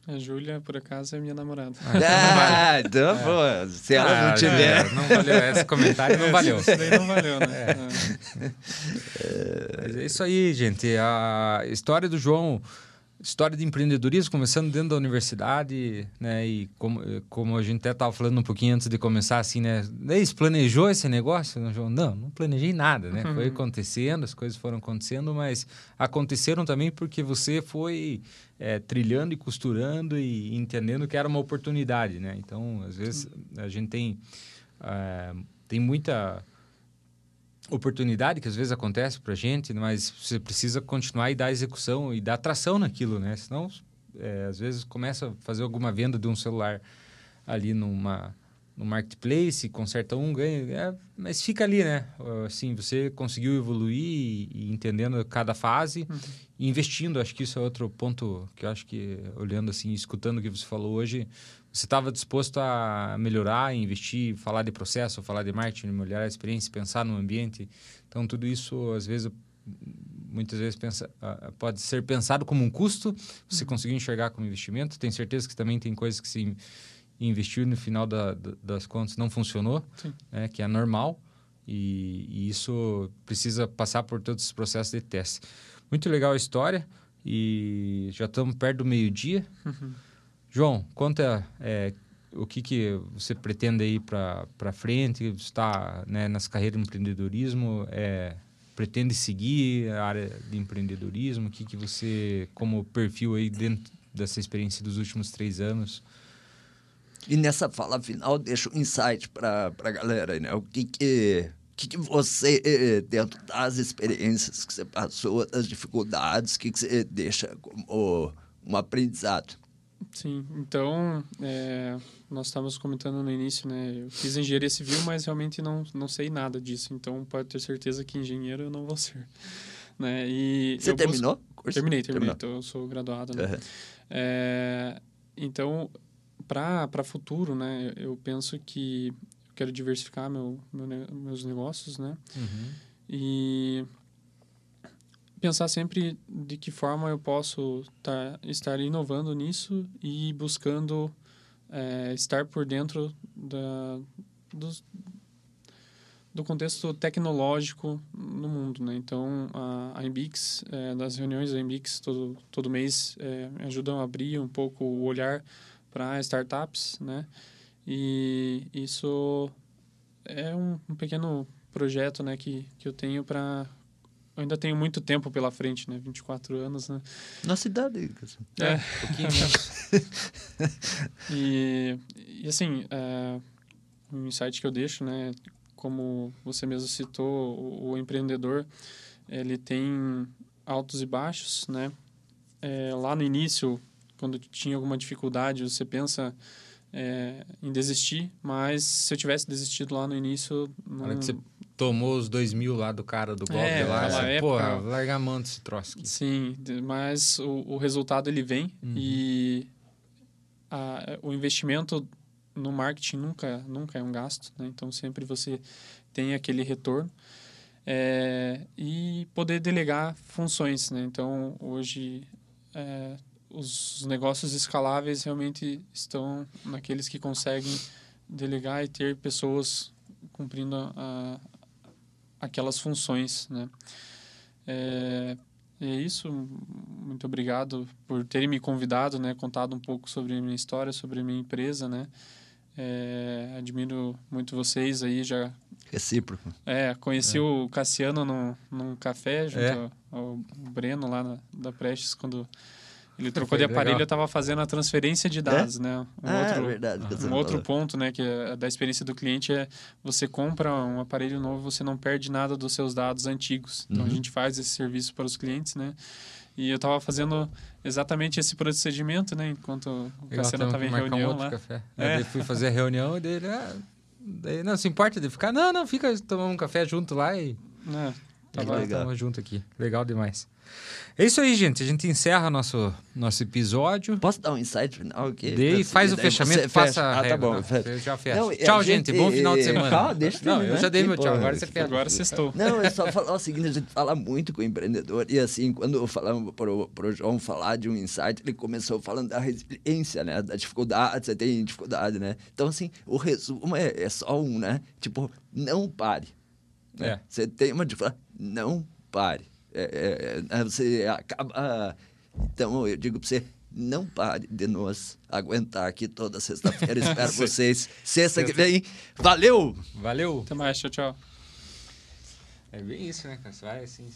A Júlia, por acaso, é minha namorada. Ah, então, pô, se ela Ah, não tiver... é, não valeu. Esse comentário não valeu. Isso daí não valeu, né? É. Mas é isso aí, gente. A história do João, história de empreendedorismo, começando dentro da universidade, né? E como, como a gente até estava falando um pouquinho antes de começar, assim, né? Você planejou esse negócio, João? Não, não planejei nada, né? Foi acontecendo, as coisas foram acontecendo, mas aconteceram também porque você foi é, trilhando e costurando e entendendo que era uma oportunidade, né? Então, às vezes, a gente tem, é, tem muita oportunidade que às vezes acontece pra gente, mas você precisa continuar e dar execução e dar tração naquilo, né? Senão, é, às vezes começa a fazer alguma venda de um celular ali numa no marketplace, conserta um, ganha, é, mas fica ali, né? Assim, você conseguiu evoluir e, e entendendo cada fase e investindo, acho que isso é outro ponto que eu acho que olhando assim, escutando o que você falou hoje, você estava disposto a melhorar, investir, falar de processo, falar de marketing, melhorar a experiência, pensar no ambiente. Então, tudo isso, às vezes, muitas vezes pensa, uh, pode ser pensado como um custo, você uhum. conseguir enxergar como investimento. Tenho certeza que também tem coisas que se investiu no final da, da, das contas não funcionou, né, que é normal. E, e, isso precisa passar por todos os processos de teste. Muito legal a história e já estamos perto do meio-dia. Uhum. João, conta é, o que, que você pretende aí para frente, está né, nas carreiras de empreendedorismo, é, pretende seguir a área de empreendedorismo, o que, que você, como perfil aí dentro dessa experiência dos últimos três anos? E nessa fala final, deixa um insight para a galera, né? O que que, que que você, dentro das experiências que você passou, das dificuldades, o que, que você deixa como um aprendizado? Sim, então, é, nós estávamos comentando no início, né? Eu fiz engenharia civil, mas realmente não, não sei nada disso. Então, pode ter certeza que engenheiro eu não vou ser. Né? E Você terminou? Busco... Terminei, terminei. Então, eu sou graduado, né? Uhum. É, então, para futuro, né? Eu penso que eu quero diversificar meu, meu meus negócios, né? Uhum. E pensar sempre de que forma eu posso tar, estar inovando nisso e buscando é, estar por dentro da, do, contexto tecnológico no mundo, né? Então, a, a Embix, é, das reuniões da Embix todo, todo mês, é, ajudam a abrir um pouco o olhar para startups, né? E isso é um, um pequeno projeto, né, que, que eu tenho para eu ainda tenho muito tempo pela frente, né? 24 anos, né? Nossa idade. É, é. um pouquinho [laughs] e, e assim, é, um insight que eu deixo, né? Como você mesmo citou, o, o empreendedor, ele tem altos e baixos, né? É, lá no início, quando tinha alguma dificuldade, você pensa é, em desistir, mas se eu tivesse desistido lá no início... Não... Hora que você tomou os dois mil lá do cara do golpe é, lá, você, época, porra, larga a mão desse troço aqui. Sim, mas o, o resultado ele vem uhum. e a, o investimento no marketing nunca, nunca é um gasto, né? então sempre você tem aquele retorno. É, e poder delegar funções, né? Então, hoje, é, os negócios escaláveis realmente estão naqueles que conseguem delegar e ter pessoas cumprindo a, aquelas funções, né? É, é isso. Muito obrigado por terem me convidado, né? Contado um pouco sobre a minha história, sobre a minha empresa, né? É, admiro muito vocês aí já. Recíproco. É, conheci é. o Cassiano num, num café junto é. ao, ao Breno lá na, da Prestes quando ele trocou de aparelho, eu estava fazendo a transferência de dados, é? né? Um ah, outro, é verdade. Um outro ponto, né, que é da experiência do cliente é você compra um aparelho novo, você não perde nada dos seus dados antigos. Então uhum. a gente faz esse serviço para os clientes, né? E eu estava fazendo exatamente esse procedimento, né? Enquanto o Cassiano estava em reunião um lá. Café. É. Aí fui fazer a reunião dele, ah, daí, não se importa de ficar, não, não, fica tomar um café junto lá e é, tava, tava junto aqui. Legal demais. É isso aí, gente. A gente encerra nosso, nosso episódio. Posso dar um insight final aqui? Dei, faz o fechamento, faça ah, tá bom. Fecha. Já fecha. Não, tchau, gente, gente. Bom final de semana. Calma, deixa Não, eu já dei meu tchau. Agora você fecha. Agora você estou. Não, é só falar o seguinte, a gente fala muito com o empreendedor e assim, quando falamos pro, pro João falar de um insight, ele começou falando da resiliência, né? Da dificuldade, você tem dificuldade, né? Então, assim, o resumo é, é só um, né? Tipo, não pare. Né? É. Você tem uma dificuldade, não pare. É, é, é, você acaba. Então, eu digo para você, não pare de nos aguentar aqui toda sexta-feira. [laughs] Espero vocês sexta que vem. Valeu! Valeu! Até mais, tchau, tchau. É bem isso, né, cara? Você vai assim.